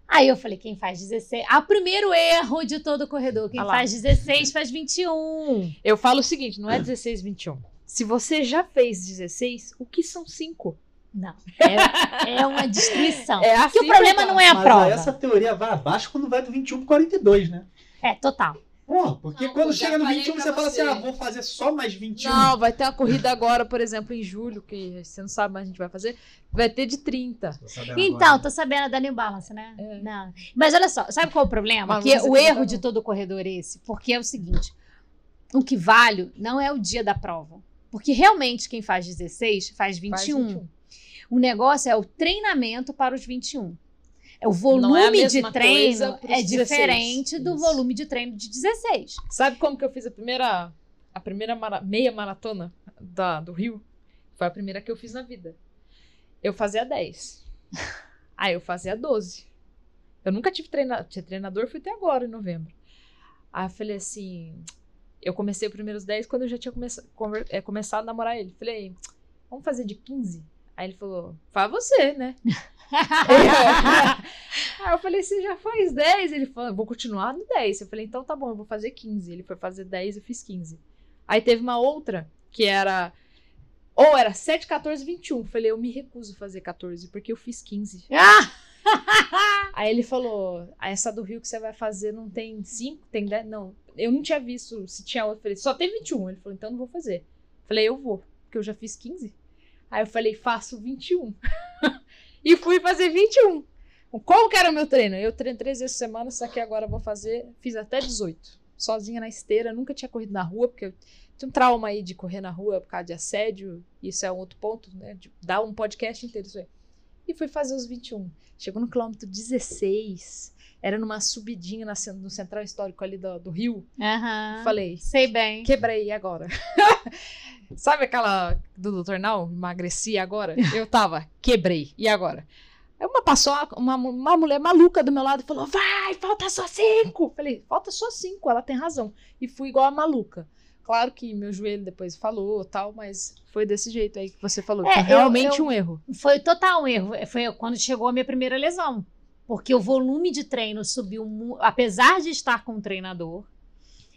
Aí eu falei, quem faz 16? Ah, o primeiro erro de todo corredor. Quem Ah faz 16 faz 21. Eu falo o seguinte, não é 16, 21. Se você já fez 16, o que são 5? Não, é, é uma destruição. É Porque assim o problema que eu não é a Mas prova. essa teoria vai abaixo quando vai do 21 pro 42, né? É, total. Porra, porque Não, quando chega no falei 21 pra você fala você. assim, ah, vou fazer só mais 21. Não, vai ter uma corrida agora, por exemplo, em julho, que você não sabe, mas a gente vai fazer. Vai ter de 30. Tô Então, agora. tô sabendo da New Balance, né? É. Não. Mas olha só, sabe qual é o problema? Mas que você o erro de todo corredor é esse. Porque é o seguinte: o que vale não é o dia da prova. Porque realmente quem faz 16 faz 21. Faz 21. O negócio é o treinamento para os 21. É o Não volume é de treino é 16. diferente do Isso. volume de treino de 16. Sabe como que eu fiz a primeira, a primeira mara- meia maratona da, do Rio? Foi a primeira que eu fiz na vida. Eu fazia 10. Aí eu fazia 12. Eu nunca tive treina, tinha treinador, fui até agora, em novembro. Aí eu falei assim. Eu comecei os primeiros 10 quando eu já tinha conver- é, começado a namorar ele. Falei, vamos fazer de 15? Aí ele falou, faz você, né? Aí eu falei, você já faz 10? Ele falou, vou continuar no 10. Eu falei, então tá bom, eu vou fazer 15. Ele foi fazer 10, eu fiz 15. Aí teve uma outra, que era. Ou era 7, 14, 21. Eu falei, eu me recuso a fazer 14, porque eu fiz 15. Ah! Aí ele falou, "Ah, essa do Rio que você vai fazer não tem 5, tem 10? Não, eu não tinha visto se tinha outra. Eu falei, só tem 21. Ele falou, então não vou fazer. Eu falei, eu vou, porque eu já fiz 15. Aí eu falei, faço 21. e fui fazer 21. Qual que era o meu treino? Eu treino três vezes por semana, só que agora eu vou fazer, fiz até 18. Sozinha na esteira, nunca tinha corrido na rua, porque eu tinha um trauma aí de correr na rua por causa de assédio. Isso é um outro ponto, né? De dar um podcast inteiro isso aí. E fui fazer os 21. Chegou no quilômetro 16. Era numa subidinha na no central histórico ali do, do Rio. Aham. Falei, Sei bem. quebrei e agora. Sabe aquela do Dr. Now? Emagreci agora? Eu tava, quebrei. E agora? Aí uma passou uma, uma mulher maluca do meu lado falou: Vai, falta só cinco. Falei, falta só cinco, ela tem razão. E fui igual a maluca. Claro que meu joelho depois falou tal, mas foi desse jeito aí que você falou. É, foi eu- realmente eu- um erro. Foi total um erro. Foi quando chegou a minha primeira lesão. Porque o volume de treino subiu, apesar de estar com o treinador,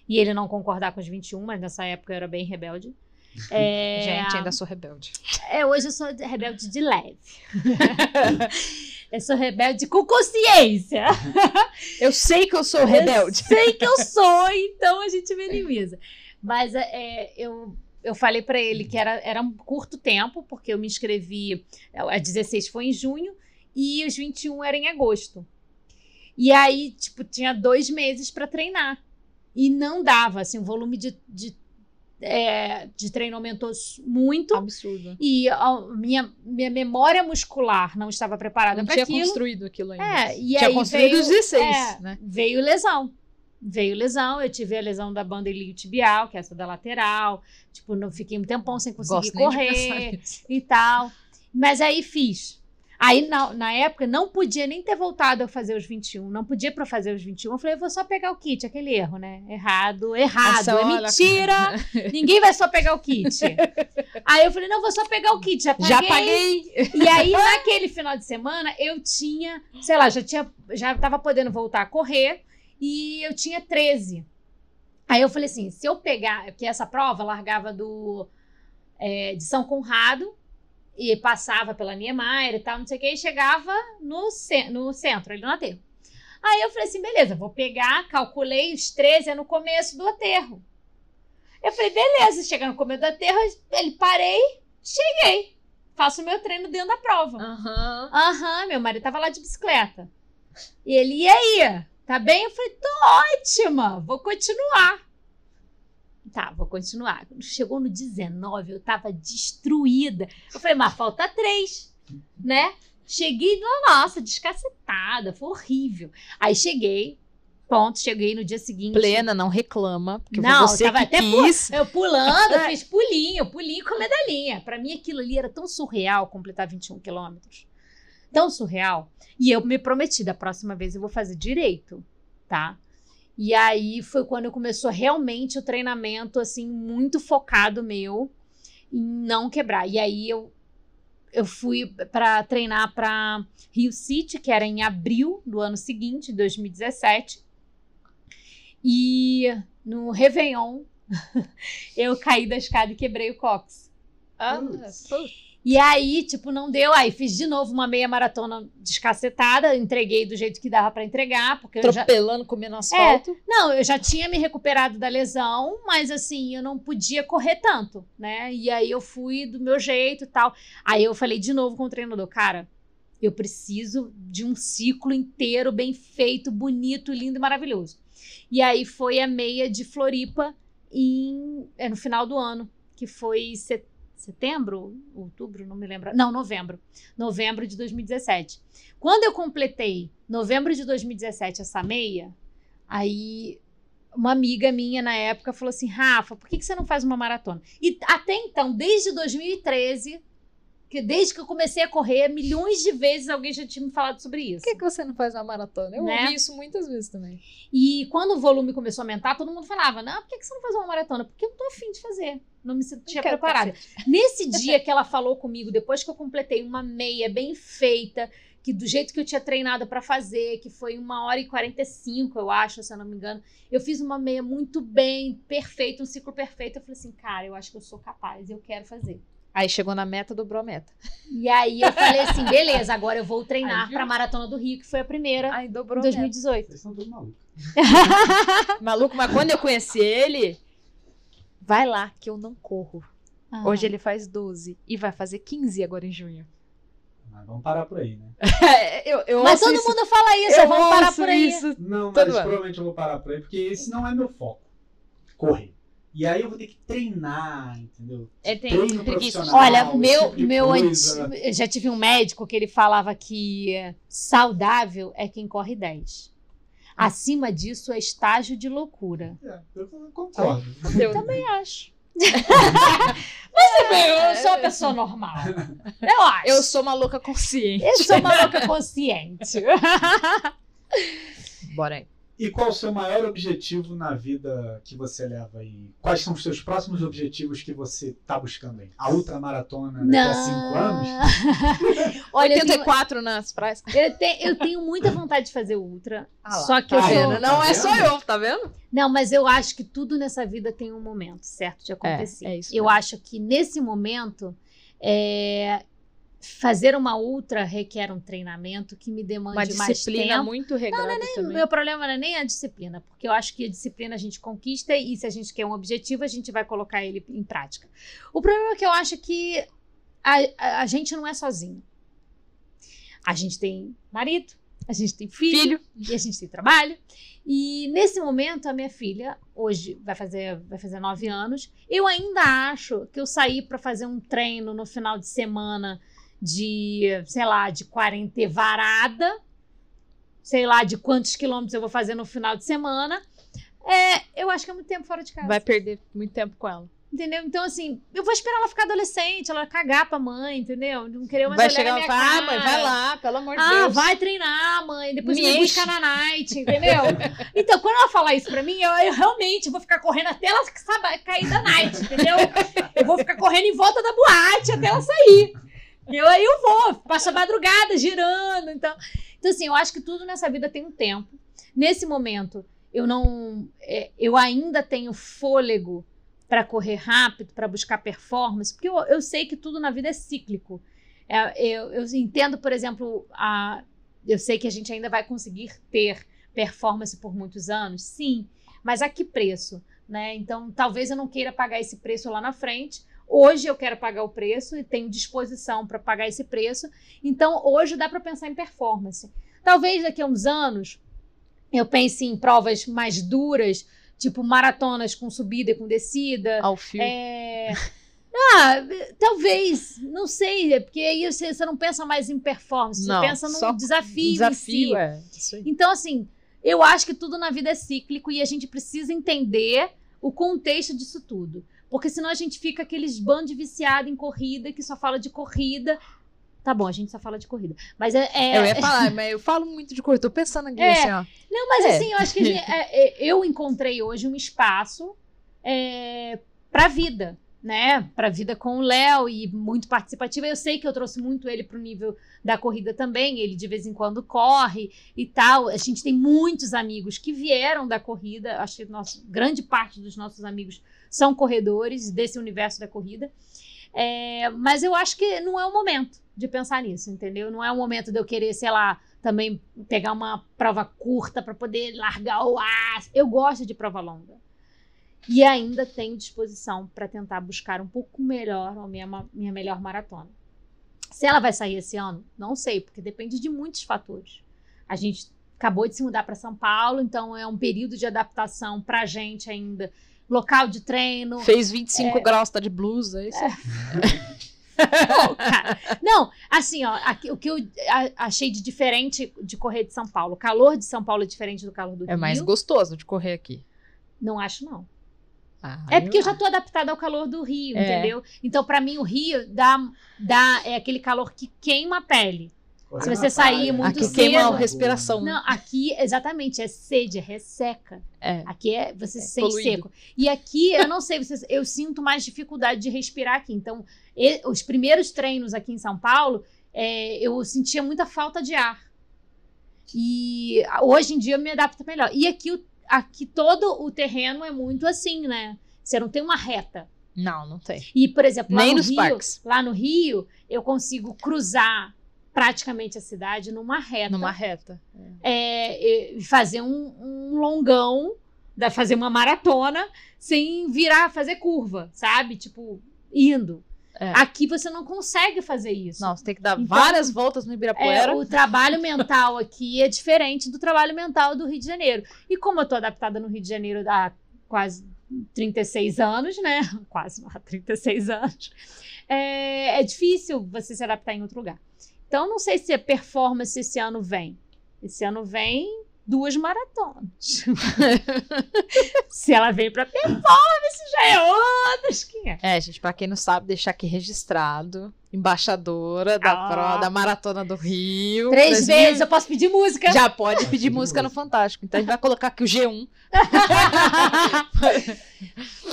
e ele não concordar com os 21, mas nessa época eu era bem rebelde. É, Gente, ainda sou rebelde. é, hoje eu sou de- rebelde de leve. eu sou rebelde com consciência. Eu sei que eu sou rebelde. Eu sei que eu sou, então a gente minimiza. Mas é, eu, eu falei pra ele que era, era um curto tempo, porque eu me inscrevi, a 16 foi em junho, e os 21 era em agosto. E aí, tipo, tinha dois meses pra treinar. E não dava, assim, o volume de, de, é, de treino aumentou muito. Absurdo. E a minha, minha memória muscular não estava preparada Não para tinha aquilo. construído aquilo ainda. É, e tinha aí construído veio, os 16, é, né? Veio lesão. Veio lesão, eu tive a lesão da banda iliotibial, que é essa da lateral. Tipo, não fiquei um tempão sem conseguir Gosto correr e tal. Mas aí fiz. Aí, na, na época, não podia nem ter voltado a fazer os 21. Não podia para fazer os 21. Eu falei, eu vou só pegar o kit, aquele erro, né? Errado, errado, Nossa, é olha, mentira. Ninguém vai só pegar o kit. aí eu falei, não, vou só pegar o kit. Já paguei. Já paguei. E aí, naquele final de semana, eu tinha, sei lá, já tinha, já tava podendo voltar a correr e eu tinha 13. Aí eu falei assim, se eu pegar, porque essa prova largava do é, de São Conrado e passava pela Niemeyer e tal, não sei o que, e chegava no, ce- no centro, ali no aterro. Aí eu falei assim, beleza, vou pegar, calculei os 13 é no começo do aterro. Eu falei, beleza, chega no começo do aterro, ele parei, cheguei. Faço o meu treino dentro da prova. Aham. Aham, meu marido tava lá de bicicleta. E ele, e aí? Tá bem? Eu falei, tô ótima, vou continuar. Tá, vou continuar. Quando chegou no 19, eu tava destruída. Eu falei, mas falta três, né? Cheguei, nossa, descacetada, foi horrível. Aí cheguei, ponto, cheguei no dia seguinte. Plena, não reclama. Porque Não, você tava até pu- quis. Eu pulando, eu fiz pulinho, pulinho com medalhinha. Pra mim aquilo ali era tão surreal completar 21 quilômetros. Tão surreal. E eu me prometi, da próxima vez eu vou fazer direito, tá? E aí foi quando começou realmente o treinamento, assim, muito focado meu em não quebrar. E aí eu, eu fui para treinar para Rio City, que era em abril do ano seguinte, 2017. E no Réveillon, eu caí da escada e quebrei o cóccix. Ah, Putz. E aí, tipo, não deu. Aí fiz de novo uma meia maratona descacetada, entreguei do jeito que dava pra entregar, porque eu já. Comendo asfalto. Não, eu já tinha me recuperado da lesão, mas assim, eu não podia correr tanto, né? E aí eu fui do meu jeito e tal. Aí eu falei de novo com o treinador, cara, eu preciso de um ciclo inteiro bem feito, bonito, lindo e maravilhoso. E aí foi a meia de Floripa em, é, no final do ano, que foi set- setembro, outubro, não me lembro. Não, novembro. Novembro de 2017. Quando eu completei novembro de 2017 essa meia, aí uma amiga minha na época falou assim: Rafa, por que, que você não faz uma maratona? E até então, desde 2013, que desde que eu comecei a correr, milhões de vezes alguém já tinha me falado sobre isso. Por que, que você não faz uma maratona? Eu Né? ouvi isso muitas vezes também. E quando o volume começou a aumentar, todo mundo falava: Não, por que, que você não faz uma maratona? Porque eu não tô afim de fazer. Não me sentia quero preparada. Nesse dia que ela falou comigo, depois que eu completei uma meia bem feita, que do jeito que eu tinha treinado pra fazer, que foi uma hora e 45, eu acho, se eu não me engano, eu fiz uma meia muito bem, perfeita, um ciclo perfeito. Eu falei assim, cara, eu acho que eu sou capaz, eu quero fazer. Aí chegou na meta, dobrou a meta. E aí eu falei assim, beleza, agora eu vou treinar viu? pra Maratona do Rio, que foi a primeira Aí dobrou em a meta. 2018. Vocês são malucos. Maluco, mas quando eu conheci ele, vai lá que eu não corro. Ah. Hoje ele faz 12 e vai fazer 15 agora em junho. Mas vamos parar por aí, né? eu, eu Mas todo isso- mundo fala isso, eu vamos parar por aí. isso. Não, Todo mas ano. provavelmente eu vou parar por aí, porque esse não é meu foco. Correr. E aí eu vou ter que treinar, entendeu? Ele tem Treino preguiça. profissional. Olha, meu, tipo meu coisa. anti- eu já tive um médico que ele falava que saudável é quem corre 10. Acima disso é estágio de loucura. É, eu concordo. Eu também acho. Mas eu sou uma pessoa normal. Eu acho. Eu sou uma louca consciente. Eu sou uma louca consciente. Bora aí. E qual o seu maior objetivo na vida que você leva aí? Quais são os seus próximos objetivos que você está buscando aí? A ultramaratona daqui a cinco anos? Olha, eu tenho, 84 nas praias. eu, te- eu tenho muita vontade de fazer ultra. Ah só que eu Tá sou. vendo? Não Tá é só eu, tá vendo? Não, mas eu acho que tudo nessa vida tem um momento certo de acontecer. é isso eu mesmo. acho que nesse momento, é, fazer uma ultra requer um treinamento que me demande Uma mais disciplina tempo. muito regrada O também. meu problema não é nem a disciplina, porque eu acho que a disciplina a gente conquista e se a gente quer um objetivo, a gente vai colocar ele em prática. O problema é que eu acho que a, a- a gente não é sozinho. A gente tem marido, a gente tem filho, Filho. e a gente tem trabalho. E nesse momento, a minha filha, hoje vai fazer, vai fazer nove anos, eu ainda acho que eu saí para fazer um treino no final de semana de, sei lá, de 40 e varada, sei lá de quantos quilômetros eu vou fazer no final de semana. É, eu acho que é muito tempo fora de casa. Vai perder muito tempo com ela. Entendeu? Então, assim, eu vou esperar ela ficar adolescente, ela cagar pra mãe, entendeu? Não querer mais vai olhar chegar na e minha falar, ah, mãe, vai lá, pelo amor de Ah, Deus. vai treinar, mãe. Depois Me buscar na night, entendeu? então, quando ela falar isso pra mim, eu, eu realmente vou ficar correndo até ela sabe, cair da night, entendeu? Eu vou ficar correndo em volta da boate até ela sair. Eu, aí eu vou, passo a madrugada girando. Então, então, assim, eu acho que tudo nessa vida tem um tempo. Nesse momento, eu não. é, eu ainda tenho fôlego para correr rápido, para buscar performance, porque eu, eu sei que tudo na vida é cíclico. É, eu, eu entendo, por exemplo, a, eu sei que a gente ainda vai conseguir ter performance por muitos anos, sim, mas a que preço? Né? Então, talvez eu não queira pagar esse preço lá na frente. Hoje eu quero pagar o preço e tenho disposição para pagar esse preço. Então, hoje dá para pensar em performance. Talvez daqui a uns anos eu pense em provas mais duras, tipo maratonas com subida e com descida. Ao fio. É... Ah, talvez, não sei, é porque aí você, você não pensa mais em performance, Não, você pensa só desafio, Desafio, em si. é. Então, assim, eu acho que tudo na vida é cíclico e a gente precisa entender o contexto disso tudo. Porque senão a gente fica aqueles bando viciado em corrida que só fala de corrida. Tá bom, a gente só fala de corrida. Mas é. é- Eu ia falar, mas eu falo muito de corrida. Tô pensando aqui, É. assim, ó. Não, mas É. assim, eu acho que a gente- é, é, eu encontrei hoje um espaço é, para vida, né? Para vida com o Léo e muito participativa. Eu sei que eu trouxe muito ele pro nível da corrida também. Ele de vez em quando corre e tal. A gente tem muitos amigos que vieram da corrida. Acho que nosso, grande parte dos nossos amigos são corredores desse universo da corrida. É, mas eu acho que não é o momento de pensar nisso, entendeu? Não é o momento de eu querer, sei lá, também pegar uma prova curta para poder largar o ar. Eu gosto de prova longa. E ainda tenho disposição para tentar buscar um pouco melhor a minha, minha melhor maratona. Se ela vai sair esse ano, não sei, porque depende de muitos fatores. A gente acabou de se mudar para São Paulo, então é um período de adaptação para a gente ainda. Local de treino, Fez 25 graus, tá de blusa. Isso é. Não, cara. Não, assim, ó, aqui- o que eu achei de diferente de correr de São Paulo. O calor de São Paulo é diferente do calor do É Rio. mais gostoso de correr aqui. Não acho, não. Ah, É porque eu já tô adaptada ao calor do Rio, É. entendeu? Então, pra mim, o Rio dá, dá é aquele calor que queima a pele. Se você sair muito Aqui cedo- queima a respiração. Não, aqui, exatamente, é sede, é resseca. É. Aqui é você se É sente poluído. seco. E aqui, eu não sei, vocês, eu sinto mais dificuldade de respirar aqui. Então, e- os primeiros treinos aqui em São Paulo, é, eu sentia muita falta de ar. E hoje em dia eu me adapto melhor. E aqui, aqui todo o terreno é muito assim, né? Você não tem uma reta. Não, não tem. E, por exemplo, lá Nem no nos Rio, parques. lá no Rio, eu consigo cruzar praticamente a cidade numa reta Numa reta. é, e fazer um, um longão, da, fazer uma maratona, sem virar, fazer curva, sabe? Tipo, indo. É. Aqui você não consegue fazer isso. Não, você tem que dar Então, várias voltas no É, Ibirapuera. o trabalho mental aqui é diferente do trabalho mental do Rio de Janeiro. E como eu tô adaptada no Rio de Janeiro há quase 36 anos, né? Quase há 36 anos. É, é difícil você se adaptar em outro lugar. Então, não sei se a performance esse ano vem. Esse ano vem duas maratonas. Se ela vem pra performance, já é outra esquinha. É, gente, pra quem não sabe, deixar aqui registrado. Embaixadora da, Ah. pro- da Maratona do Rio. Três 2000. vezes, eu posso pedir música. Já pode pedir música no Fantástico. Então a gente vai colocar aqui o G1.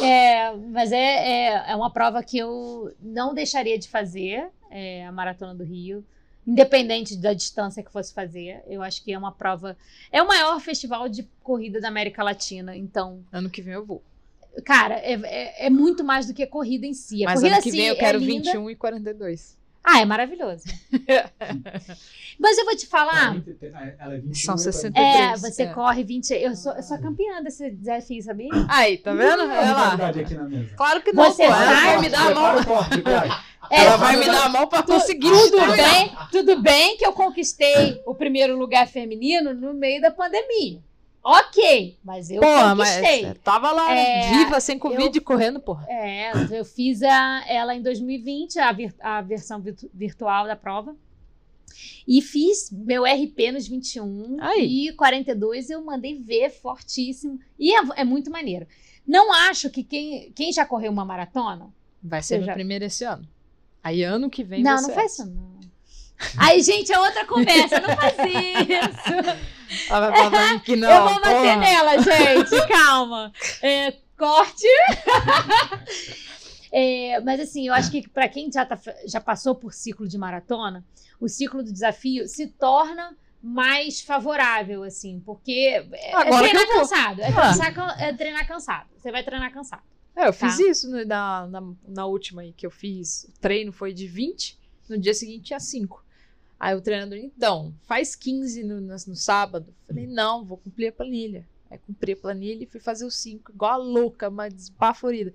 É, mas é, é, é uma prova que eu não deixaria de fazer, é, a Maratona do Rio. Independente da distância que fosse fazer, eu acho que é uma prova. É o maior festival de corrida da América Latina. Então, Ano que vem eu vou. cara, é, é, é muito mais do que a corrida em si. A Mas corrida ano que si vem eu é quero linda. 21 e 42. Ah, é maravilhoso. Mas eu vou te falar. Ela é 21, São 60. É, 23, você é. corre 20. Eu sou, eu sou campeã desse desafio, sabia? Aí, tá vendo? Lá. Aqui na mesa. Claro que não, Você pô. Ela vai me dar a mão. Corte. É, Ela vai me dar a mão pra conseguir. Tudo bem, tudo bem que eu conquistei o primeiro lugar feminino no meio da pandemia. Ok, mas eu Porra, mas conquistei. tava lá, né? É, viva, sem Covid, correndo, porra. É, eu fiz a- ela em 2020, a, vir- a versão virtu- virtual da prova. E fiz meu RP nos 21 Aí. e 42 eu mandei ver fortíssimo. E é, é muito maneiro. Não acho que quem, quem já correu uma maratona. Vai ser no já- primeiro esse ano. Aí ano que vem não, não faz isso, não. Aí, gente, é outra conversa, não faz isso. Ela vai falar que não. eu vou bater porra. nela, gente, calma. É, corte. É, mas assim, eu acho que para quem já, tá- já passou por ciclo de maratona, o ciclo do desafio se torna mais favorável, assim, porque é, Agora é treinar cansado. É, Ah. cansar é treinar cansado. Você vai treinar cansado. É, eu fiz Tá. isso no- na, na, na última aí que eu fiz. O treino foi de 20, no dia seguinte tinha 5. Aí o treinador, então, faz 15 no, no, no sábado. Falei, não, vou cumprir a planilha. Aí cumpri a planilha e fui fazer os 5, igual a louca, mas espaforida.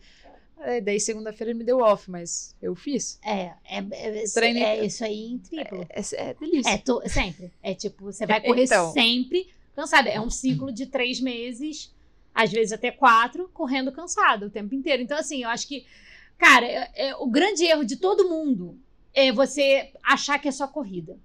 Aí, daí segunda-feira ele me deu off, mas eu fiz. É, é, é, Treine- é isso aí em triplo. É, é delícia. É, to- sempre. É tipo, você vai correr Então. sempre cansado. É um ciclo de três meses, às vezes até quatro, correndo cansado o tempo inteiro. Então, assim, eu acho que, cara, é- é- o grande erro de todo mundo é você achar que é só corrida,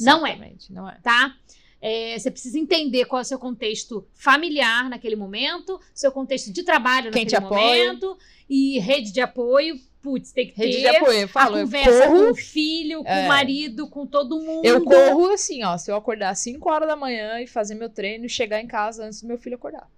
Não é. Exatamente, Não é. tá? É, você precisa entender qual é o seu contexto familiar naquele momento, seu contexto de trabalho Quem naquele apoia. momento, e rede de apoio. Putz, tem que Rede ter de apoio, a falo, eu conversa com corro, o filho, com É. o marido, com todo mundo. eu corro assim, ó, se eu acordar às 5 horas da manhã e fazer meu treino e chegar em casa antes do meu filho acordar.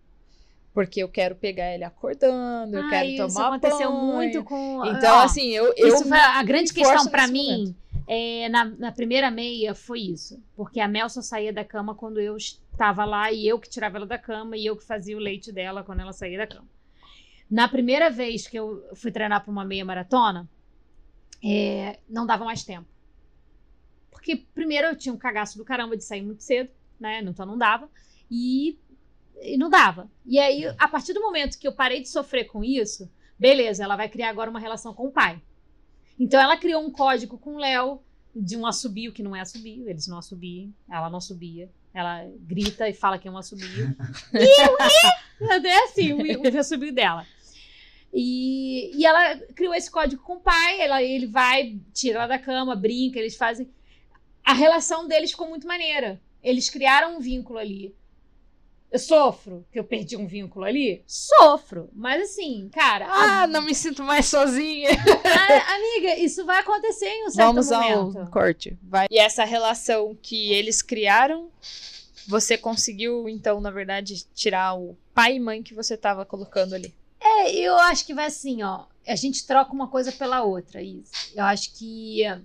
Porque eu quero pegar ele acordando, eu Ah, quero isso tomar aconteceu banho. muito com. Então, ó, assim, eu, eu isso foi a grande questão pra nesse mim. é, na, na primeira meia foi isso. Porque a Mel só saía da cama quando eu estava lá e eu que tirava ela da cama e eu que fazia o leite dela quando ela saía da cama. Na primeira vez que eu fui treinar para uma meia maratona, é, não dava mais tempo. Porque primeiro eu tinha um cagaço do caramba de sair muito cedo, né? Então não dava. E, e não dava. E aí, a partir do momento que eu parei de sofrer com isso, beleza, ela vai criar agora uma relação com o pai. Então ela criou um código com o Léo de um assobio que não é assobio, eles não assobiam, ela não assobia. Ela grita e fala que é um assobio. e é assim, o, o assobio dela. E, e ela criou esse código com o pai, ela, ele vai, tira ela da cama, brinca, eles fazem. A relação deles ficou muito maneira. Eles criaram um vínculo ali. Eu sofro que eu perdi um vínculo ali? Sofro. Mas assim, cara. a- Ah, não me sinto mais sozinha. a- amiga, isso vai acontecer em um certo Vamos momento. ao corte. Vai. E essa relação que eles criaram, você conseguiu, então, na verdade, tirar o pai e mãe que você tava colocando ali. É, eu acho que vai assim, ó. A gente troca uma coisa pela outra. Isso. Eu acho que eh,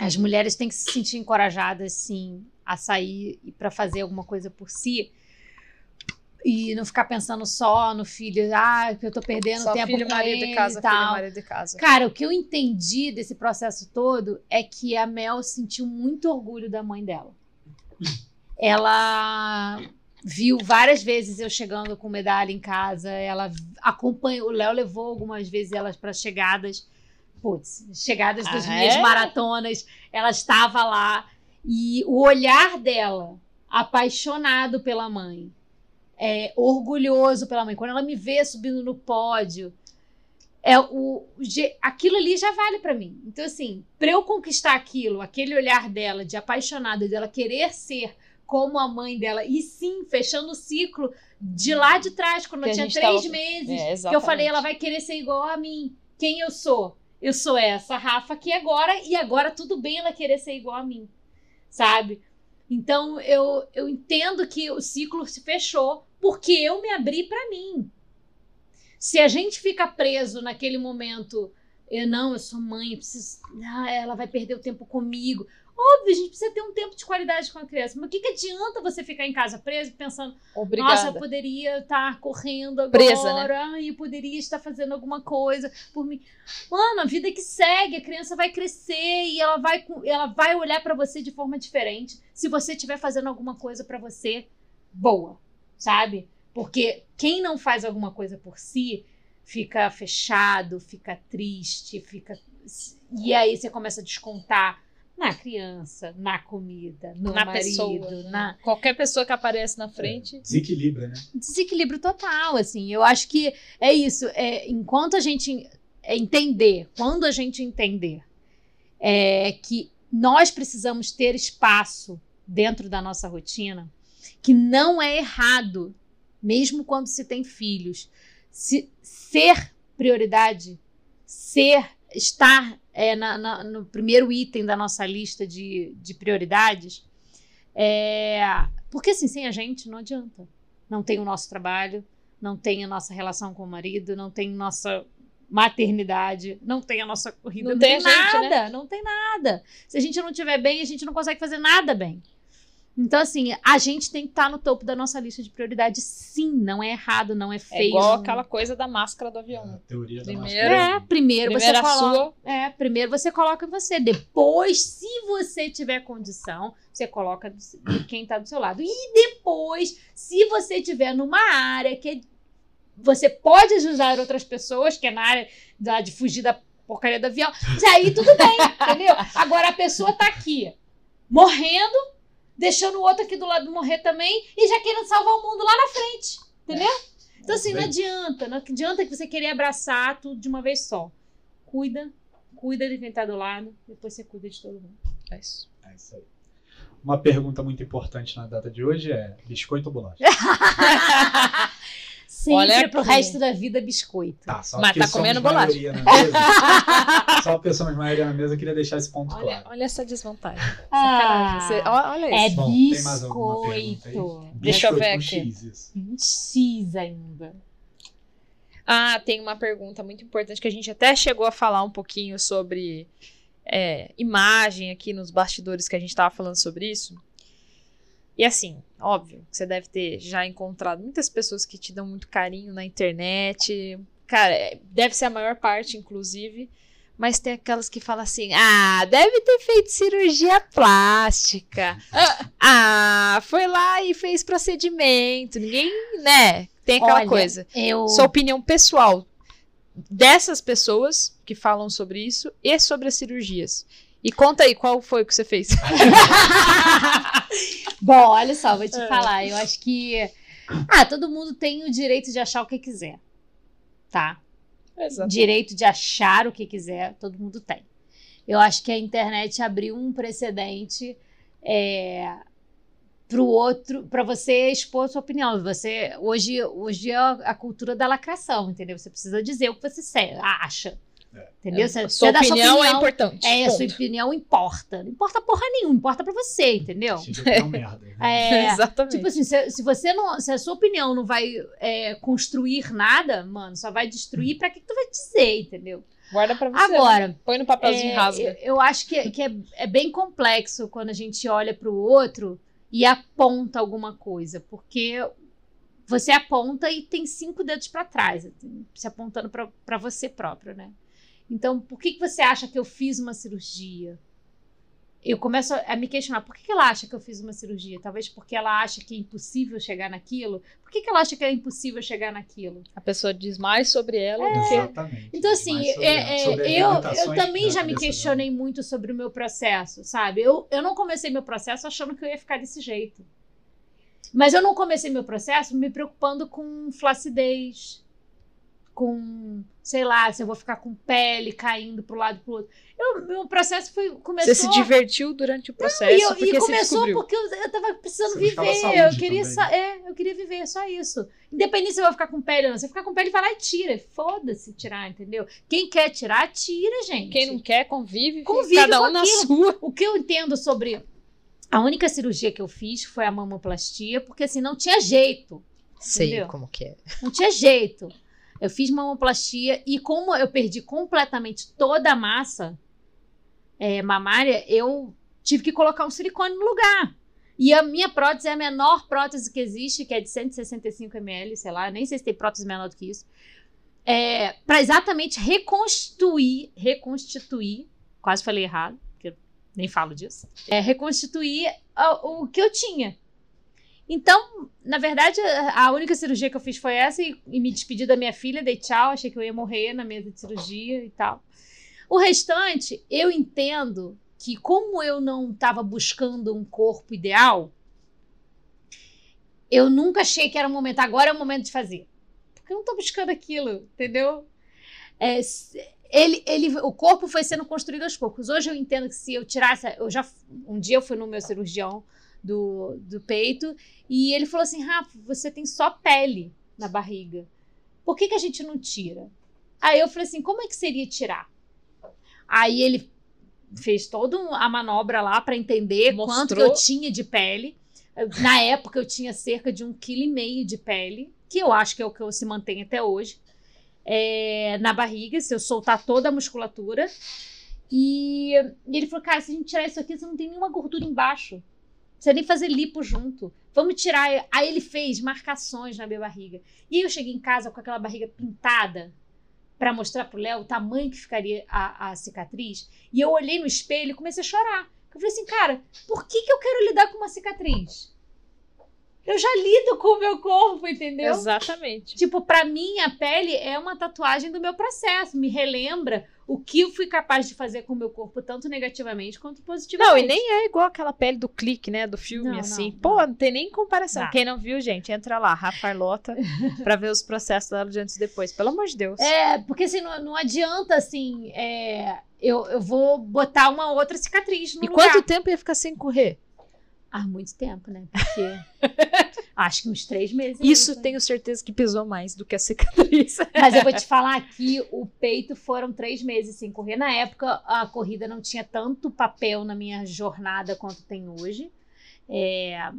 as mulheres têm que se sentir encorajadas, sim, a sair e para fazer alguma coisa por si. E não ficar pensando só no filho, ah, que eu tô perdendo Só tempo filho, com marido ele casa, e filho, tal. marido de casa. Cara, o que eu entendi desse processo todo é que a Mel sentiu muito orgulho da mãe dela. Ela viu várias vezes eu chegando com medalha em casa, ela acompanhou, o Léo levou algumas vezes elas para chegadas, putz, chegadas das Ah, minhas é? maratonas, ela estava lá e o olhar dela, apaixonado pela mãe, é, orgulhoso pela mãe, quando ela me vê subindo no pódio, é o, aquilo ali já vale pra mim. Então assim, para eu conquistar aquilo, aquele olhar dela de apaixonada, dela querer ser como a mãe dela. E sim, fechando o ciclo de lá de trás, quando Que eu tinha três tava- meses, É, que eu falei, ela vai querer ser igual a mim. Quem eu sou? Eu sou essa Rafa aqui agora, e agora tudo bem ela querer ser igual a mim, sabe? Então eu, eu entendo que o ciclo se fechou porque eu me abri pra mim. Se a gente fica preso naquele momento, eu não, eu sou mãe, eu preciso, ah, ela vai perder o tempo comigo. Óbvio, a gente precisa ter um tempo de qualidade com a criança. Mas o que, que adianta você ficar em casa preso pensando, Obrigada. nossa, eu poderia estar correndo agora, Presa, né? eu poderia estar fazendo alguma coisa por mim. Mano, a vida que segue, a criança vai crescer e ela vai, ela vai olhar pra você de forma diferente se você estiver fazendo alguma coisa pra você boa, sabe? Porque quem não faz alguma coisa por si fica fechado, fica triste, fica. E aí você começa a descontar na criança, na comida, no na marido, pessoa. né? na, Qualquer pessoa que aparece na frente. Desequilibra, né? desequilíbrio total, assim. Eu acho que é isso. É, enquanto a gente é, entender, quando a gente entender é, que nós precisamos ter espaço dentro da nossa rotina, que não é errado, mesmo quando se tem filhos, se, ser prioridade, ser, estar é, na- na- no primeiro item da nossa lista de, de prioridades, é, porque assim, sem a gente não adianta não tem o nosso trabalho, não tem a nossa relação com o marido, não tem nossa maternidade, não tem a nossa corrida, Não não, tem tem, gente, nada, né? não tem nada. Se a gente não estiver bem, a gente não consegue fazer nada bem. Então, assim, a gente tem que estar no topo da nossa lista de prioridades, sim, não é errado, não é É feio. igual não- aquela coisa da máscara do A avião. teoria da Primeiro- É, primeiro você Primeiro a coloca. sua. É, primeiro você coloca em você. Depois, se você tiver condição, você coloca de quem tá do seu lado. E depois, se você tiver numa área que você pode ajudar outras pessoas, que é na área da- de fugir da porcaria do avião, aí tudo bem, entendeu? Agora a pessoa tá aqui, morrendo, deixando o outro aqui do lado morrer também, e já querendo salvar o mundo lá na frente, entendeu? Então, assim, não adianta. Não adianta que você querer abraçar tudo de uma vez só. Cuida, cuida de quem tá do lado, depois você cuida de todo mundo. É isso. É isso aí. Uma pergunta muito importante na data de hoje é: biscoito ou bolacha? Sempre Olha pro aqui. resto da vida, biscoito. Tá, só Mas tá comendo bolacha. maioria na mesa. só somos maioria na mesa, eu queria deixar esse ponto Olha, claro. olha essa desvantagem. Ah. Você- olha é isso. Bom, pergunta aí? biscoito. Deixa eu ver aqui. X. Um X ainda. Ah, tem uma pergunta muito importante que a gente até chegou a falar um pouquinho sobre é, imagem aqui nos bastidores que a gente estava falando sobre isso. E assim, óbvio, você deve ter já encontrado muitas pessoas que te dão muito carinho na internet. Cara, é, deve ser a maior parte, inclusive. Mas tem aquelas que falam assim: ah, deve ter feito cirurgia plástica. Ah, ah, foi lá e fez procedimento. Ninguém, né? Tem aquela Olha, coisa Eu... sua opinião pessoal dessas pessoas que falam sobre isso e sobre as cirurgias. E conta aí, qual foi o que você fez? Bom, olha só, vou te É. falar. Eu acho que. Ah, todo mundo tem o direito de achar o que quiser. Tá? Exato. direito de achar o que quiser, todo mundo tem. Eu acho que a internet abriu um precedente é, para o outro, para você expor sua opinião. Você hoje, hoje é a cultura da lacração, entendeu? Você precisa dizer o que você se- acha, É. entendeu? Você, A você sua dá opinião, é importante. É, a sua opinião importa. Não importa porra nenhuma, importa para você, entendeu? Um merda. né? É, Exatamente. Tipo assim, se, se você não. Se a sua opinião não vai é, construir nada, mano, só vai destruir, pra que, que tu vai dizer, entendeu? Guarda pra você. né? Agora, Põe no papelzinho é, e rasga. eu, eu acho que, que é, é bem complexo quando a gente olha pro outro e aponta alguma coisa, porque você aponta e tem cinco dedos pra trás, assim, se apontando pra pra você próprio, né? Então, por que, que você acha que eu fiz uma cirurgia? Eu começo a me questionar, por que, que ela acha que eu fiz uma cirurgia? Talvez porque ela acha que é impossível chegar naquilo. Por que, que ela acha que é impossível chegar naquilo? A pessoa diz mais sobre ela do que. Exatamente. Então, assim, é- é, eu, eu também já me questionei muito sobre o meu processo, sabe? Eu, eu não comecei meu processo achando que eu ia ficar desse jeito. Mas eu não comecei meu processo me preocupando com flacidez, com, sei lá, se eu vou ficar com pele caindo pro lado e pro outro. Eu, meu processo foi começou Você se divertiu durante o processo e, eu, porque e começou porque eu, eu tava precisando Você viver. saúde Eu queria, sa- é, eu queria viver, só isso. Independente se eu vou ficar com pele ou não. Se eu ficar com pele, vai lá e tira. Foda-se tirar, entendeu? Quem quer tirar, tira, gente. Quem não quer, convive, Convive cada com um na sua. O que eu entendo sobre. A única cirurgia que eu fiz foi a mamoplastia, porque assim, não tinha jeito. Sei Entendeu? como que é. Não tinha jeito. Eu fiz mamoplastia e como eu perdi completamente toda a massa é, mamária, eu tive que colocar um silicone no lugar. E a minha prótese é a menor prótese que existe, que é de 165 ml, sei lá, nem sei se tem prótese menor do que isso. É, para exatamente reconstituir, reconstituir, quase falei errado, porque eu nem falo disso, é reconstituir a- o que eu tinha. Então, na verdade, a única cirurgia que eu fiz foi essa e, e me despedi da minha filha, dei tchau, achei que eu ia morrer na mesa de cirurgia e tal. O restante, eu entendo que como eu não estava buscando um corpo ideal, eu nunca achei que era o momento, agora é o momento de fazer. Porque eu não estou buscando aquilo, entendeu? É, ele, ele, o corpo foi sendo construído aos poucos. Hoje eu entendo que se eu tirasse, eu já um dia eu fui no meu cirurgião do, do peito e ele falou assim: Rafa, você tem só pele na barriga. Por que, que a gente não tira? Aí eu falei assim: como é que seria tirar? Aí ele fez toda a manobra lá para entender quanto que Mostrou. eu tinha de pele. Na época eu tinha cerca de um quilo e meio de pele, que eu acho que é o que eu se mantém até hoje, é, na barriga, se eu soltar toda a musculatura. E, e ele falou, cara, se a gente tirar isso aqui, você não tem nenhuma gordura embaixo. Precisa nem fazer lipo junto. Vamos tirar. Aí ele fez marcações na minha barriga. E eu cheguei em casa com aquela barriga pintada para mostrar pro Léo o tamanho que ficaria a, a cicatriz. E eu olhei no espelho e comecei a chorar. Eu falei assim, cara, por que, que eu quero lidar com uma cicatriz? Eu já lido com o meu corpo, entendeu? Exatamente. Tipo, pra mim, a pele é uma tatuagem do meu processo. Me relembra o que eu fui capaz de fazer com o meu corpo, tanto negativamente quanto positivamente. Não, e nem é igual aquela pele do clique, né? Do filme, Não, assim. não, Pô, não. não tem nem comparação. Quem não viu, gente, entra lá, Rafa Arlota, pra ver os processos dela de antes e depois. Pelo amor de Deus. É, porque assim, não, não adianta, assim, é, eu, eu vou botar uma outra cicatriz no e lugar. quanto tempo ia ficar sem correr? Ah, muito tempo, né? Porque acho que uns três meses. Isso aí, tenho certeza que pesou mais do que a cicatriz. Mas eu vou te falar que o peito foram três meses sem correr. Na época, a corrida não tinha tanto papel na minha jornada quanto tem hoje. É,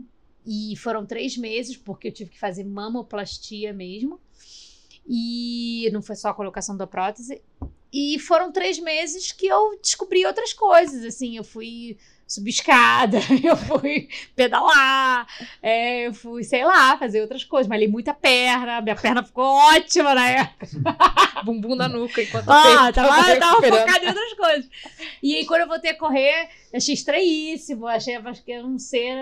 e foram três meses, porque eu tive que fazer mamoplastia mesmo. E não foi só a colocação da prótese. E foram três meses que eu descobri outras coisas. Assim, eu fui subir escada, eu fui pedalar, é, eu fui, sei lá, fazer outras coisas. Malhei muita perna, minha perna ficou ótima na época. Bumbum na nuca enquanto Ah, peito tava, tava tava focada em outras coisas. E aí, quando eu voltei a correr, achei estranhíssimo. Achei acho que era um ser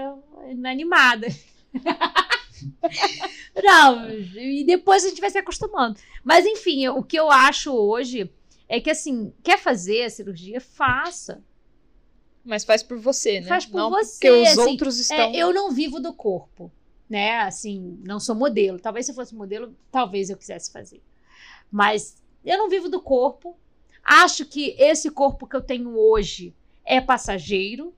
inanimada. Não, e depois a gente vai se acostumando. Mas enfim, o que eu acho hoje é que assim, quer fazer a cirurgia, faça. Mas faz por você, né? Faz por não você, Porque os assim, outros É, estão. eu não vivo do corpo, né? Assim, não sou modelo. Talvez se eu fosse modelo, talvez eu quisesse fazer. Mas eu não vivo do corpo. Acho que esse corpo que eu tenho hoje é passageiro.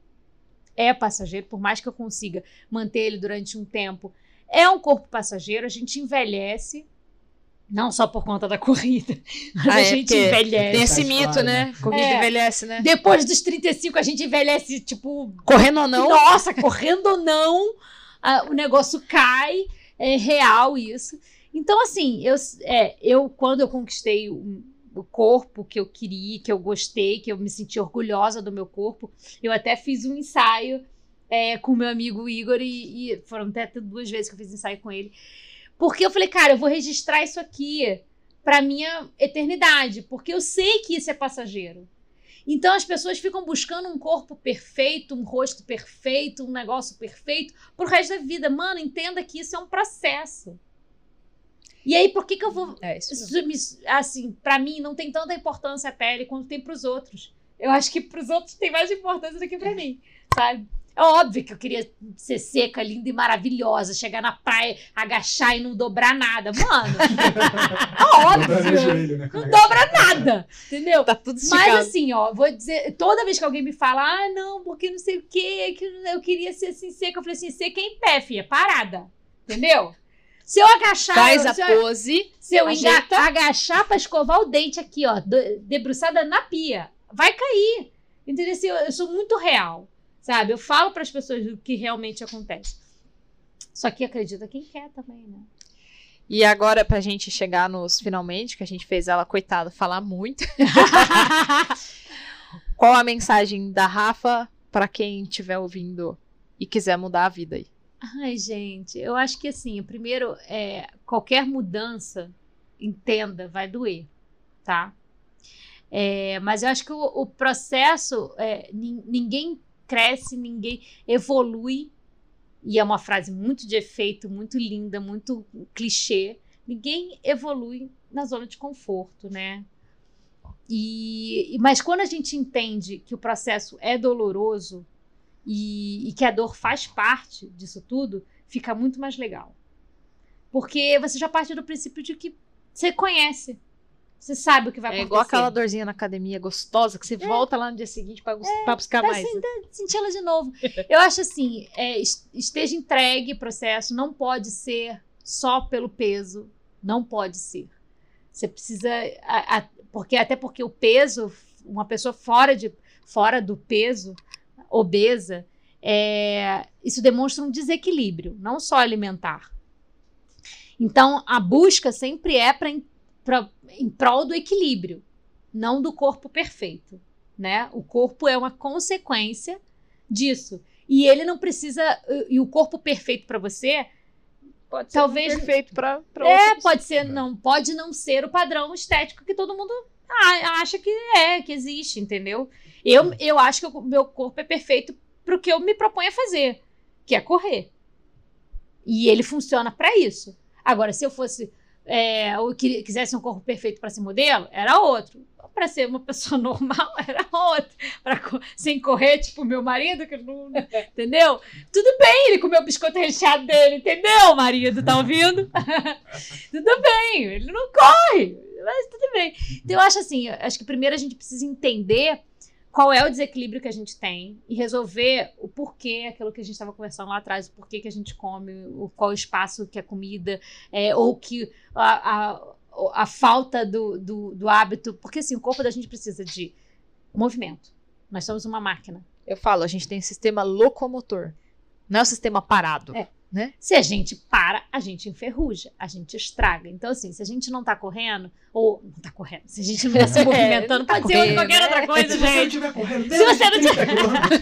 É passageiro, por mais que eu consiga manter ele durante um tempo. É um corpo passageiro, a gente envelhece. Não só por conta da corrida, mas Ah, a é, gente envelhece. Tem esse mito, claro, né? né? Comida É. envelhece, né? Depois dos 35, a gente envelhece, tipo, Correndo ou não. nossa, correndo ou não, ah, o negócio cai, é real isso. Então, assim, eu, é, eu quando eu conquistei o, o corpo que eu queria, que eu gostei, que eu me senti orgulhosa do meu corpo, eu até fiz um ensaio é, com meu amigo Igor e, e foram até duas vezes que eu fiz ensaio com ele. Porque eu falei, cara, eu vou registrar isso aqui pra minha eternidade, porque eu sei que isso é passageiro. Então as pessoas ficam buscando um corpo perfeito, um rosto perfeito, um negócio perfeito pro resto da vida. Mano, entenda que isso é um processo. E aí, por que, que eu vou. É isso. Assim, pra mim, não tem tanta importância a pele quanto tem pros outros. Eu acho que pros outros tem mais importância do que pra mim, sabe? É óbvio que eu queria ser seca, linda e maravilhosa, chegar na praia, agachar e não dobrar nada. Mano, é óbvio. joelho, né? Não dobra nada, entendeu? Tá tudo esticado. Mas assim, ó, vou dizer, toda vez que alguém me fala, ah, não, porque não sei o quê, que eu queria ser assim seca, eu falei assim, seca em pé, filha, parada. Entendeu? Se eu agachar, Faz a se eu, pose. se eu ajeita. agachar pra escovar o dente aqui, ó, debruçada na pia, vai cair. Entendeu? Assim, eu, eu sou muito real, sabe? Eu falo pras pessoas o que realmente acontece. Só que acredita quem quer também, né? E agora, pra gente chegar nos finalmente, que a gente fez ela, coitada, falar muito. Qual a mensagem da Rafa pra quem estiver ouvindo e quiser mudar a vida aí? Ai, gente, eu acho que assim, primeiro, é, qualquer mudança, entenda, vai doer, tá? É, mas eu acho que o, o processo, é, nin- ninguém cresce, ninguém evolui, e é uma frase muito de efeito, muito linda, muito clichê. Ninguém evolui na zona de conforto, né? E, mas quando a gente entende que o processo é doloroso, e, e que a dor faz parte disso tudo, fica muito mais legal. Porque você já parte do princípio de que você conhece. Você sabe o que vai É acontecer. igual aquela dorzinha na academia gostosa que você volta lá no dia seguinte pra, pra buscar Vai mais. assim, sentir ela de novo. Eu acho assim, é, es- esteja entregue o processo, não pode ser só pelo peso, não pode ser. Você precisa, a- a- porque até porque o peso, uma pessoa fora de fora do peso, obesa, é, isso demonstra um desequilíbrio, não só alimentar. Então, a busca sempre é para em prol do equilíbrio, não do corpo perfeito né? O corpo é uma consequência disso. E ele não precisa. E o corpo perfeito para você Pode Talvez- perfeito pra, pra é, outros. pode ser, não, pode não ser o padrão estético que todo mundo acha que é, que existe, entendeu? Eu, eu acho que o meu corpo é perfeito pro que eu me proponho a fazer, que é correr. E ele funciona para isso. Agora, se eu fosse é, ou que- quisesse um corpo perfeito para ser modelo, era outro. Para ser uma pessoa normal, era outro. Pra, sem correr, tipo meu marido, que não. Entendeu? Tudo bem ele comer o biscoito recheado dele, entendeu, marido? Tá ouvindo? tudo bem, ele não corre, mas tudo bem. Então, eu acho assim: acho que primeiro a gente precisa entender qual é o desequilíbrio que a gente tem e resolver o porquê, aquilo que a gente estava conversando lá atrás, o porquê que a gente come, o, qual o espaço que a comida, é, ou que a, a, a falta do, do, do hábito. Porque assim, o corpo da gente precisa de movimento. Nós somos uma máquina. Eu falo, a gente tem sistema locomotor. Não é o sistema parado. É. Se a gente para, a gente enferruja, a gente estraga. Então, assim, se a gente não tá correndo, ou não tá correndo, se a gente não tá se É, movimentando, tá pode ser correndo, qualquer né? outra coisa, Se você não gente. estiver correndo, Se você não 30 quilômetros.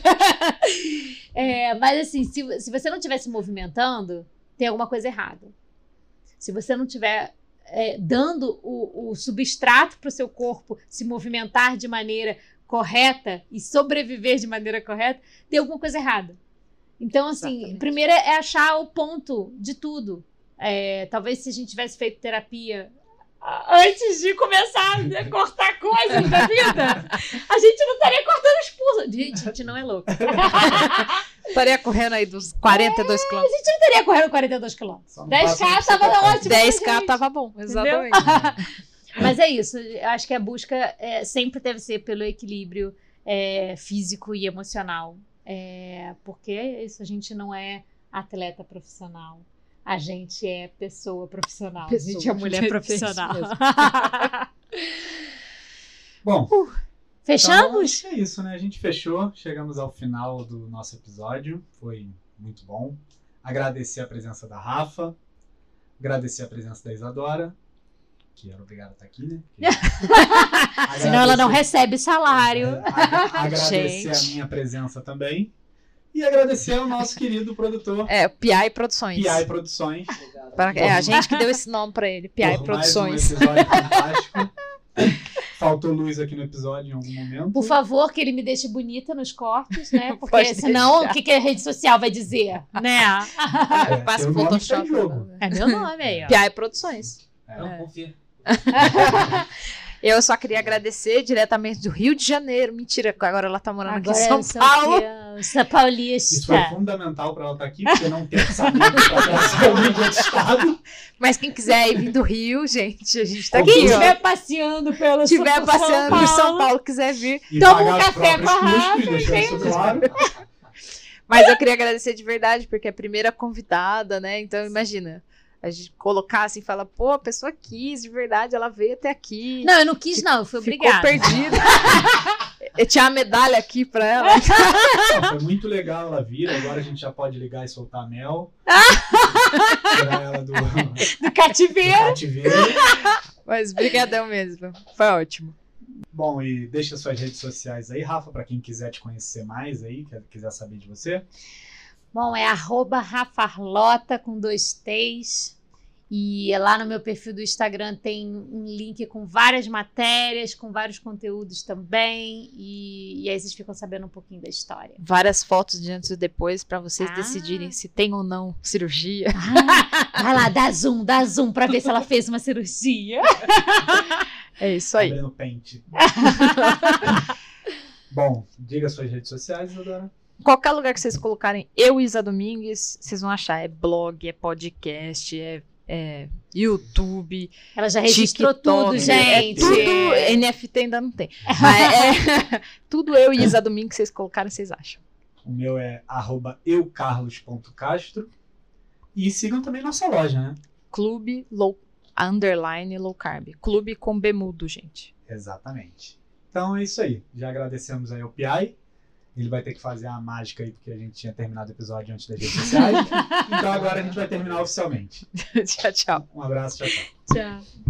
É, mas assim, se, se você não estiver se movimentando, tem alguma coisa errada. Se você não estiver é, dando o, o substrato para o seu corpo se movimentar de maneira correta e sobreviver de maneira correta, tem alguma coisa errada. Então, assim, Exatamente. primeiro é achar o ponto de tudo. É, talvez se a gente tivesse feito terapia a- antes de começar a cortar coisas da vida, a gente não estaria cortando os pulsos. Gente, a gente não é louco. Estaria correndo aí dos 42 quilômetros. não estaria correndo 42 quilômetros. Só não 10k passa no tava psicopata. ótimo. pra 10k gente. tava bom, exatamente. Mas é isso. Eu acho que a busca é, sempre deve ser pelo equilíbrio é, físico e emocional. É, porque é isso, a gente não é atleta profissional. A gente é pessoa profissional. a gente é Pessoa. mulher É isso profissional. mesmo. Bom, Fechamos? Então, é isso, né? A gente fechou, chegamos ao final do nosso episódio. Foi muito bom. Agradecer a presença da Rafa, agradecer a presença da Isadora, que era obrigada a estar aqui, né? Porque- Senão ela não recebe salário. É, a- agradecer Gente. a minha presença também. E agradecer ao nosso querido produtor, É, PI Produções. PI Produções. Pra- é a gente que deu esse nome pra ele, PI Produções. Mais um fantástico. Faltou luz aqui no episódio em algum momento. Por favor, que ele me deixe bonita nos cortes, né? Porque Pode senão, deixar. o que, que a rede social vai dizer? Né? É, Passa o Photoshop. tá? É meu nome aí, ó. PI Produções. É. Não, confia. Eu só queria agradecer diretamente do Rio de Janeiro. Mentira, agora ela tá morando Agora aqui em São Paulo. criança paulista. Isso foi fundamental para ela estar aqui, porque não trazer alguém de outro estado. Mas quem quiser ir vir do Rio, gente, a gente tá aqui, Quem estiver passeando pelo Tiver São passeando Paulo, por São Paulo, quiser vir. E Toma um café com a Rafa, claro. Mas eu queria agradecer de verdade, porque é a primeira convidada, né? Então, imagina. A gente colocar assim, fala, pô, a pessoa quis, de verdade, ela veio até aqui. Não, eu não quis, não. Eu fui ficou obrigada. perdida. eu tinha a medalha aqui pra ela. Não, foi muito legal ela vir. Agora a gente já pode ligar e soltar mel. Tirar ela do, do Do cativeiro. cativeiro. Mas brigadão mesmo. Foi ótimo. Bom, e deixa suas redes sociais aí, Rafa, para quem quiser te conhecer mais aí, quiser saber de você. Bom, é arroba Rafarlota com dois T's. E lá no meu perfil do Instagram tem um link com várias matérias, com vários conteúdos também. E, e aí vocês ficam sabendo um pouquinho da história. Várias fotos de antes e depois pra vocês Ah. decidirem se tem ou não cirurgia. Ah, vai lá, dá zoom, dá zoom pra ver se ela fez uma cirurgia. É isso aí. Abrindo pente. Bom, diga suas redes sociais, Isadora. Qualquer lugar que vocês colocarem eu e Isa Domingues, vocês vão achar. É blog, é podcast, é, é YouTube, Ela já registrou TikTok, tudo, é gente. tudo. NFT ainda não tem. Mas é tudo eu e Isa Domingues que vocês colocarem, vocês acham. O meu é arroba eucarlos.castro. E sigam também nossa loja, né? Clube low, underline low carb. Clube com bemudo, gente. Exatamente. Então é isso aí. Já agradecemos aí ao Piai. Ele vai ter que fazer a mágica aí, porque a gente tinha terminado o episódio antes das redes sociais. então agora a gente vai terminar oficialmente. tchau, tchau. Um abraço, tchau, tchau. Tchau.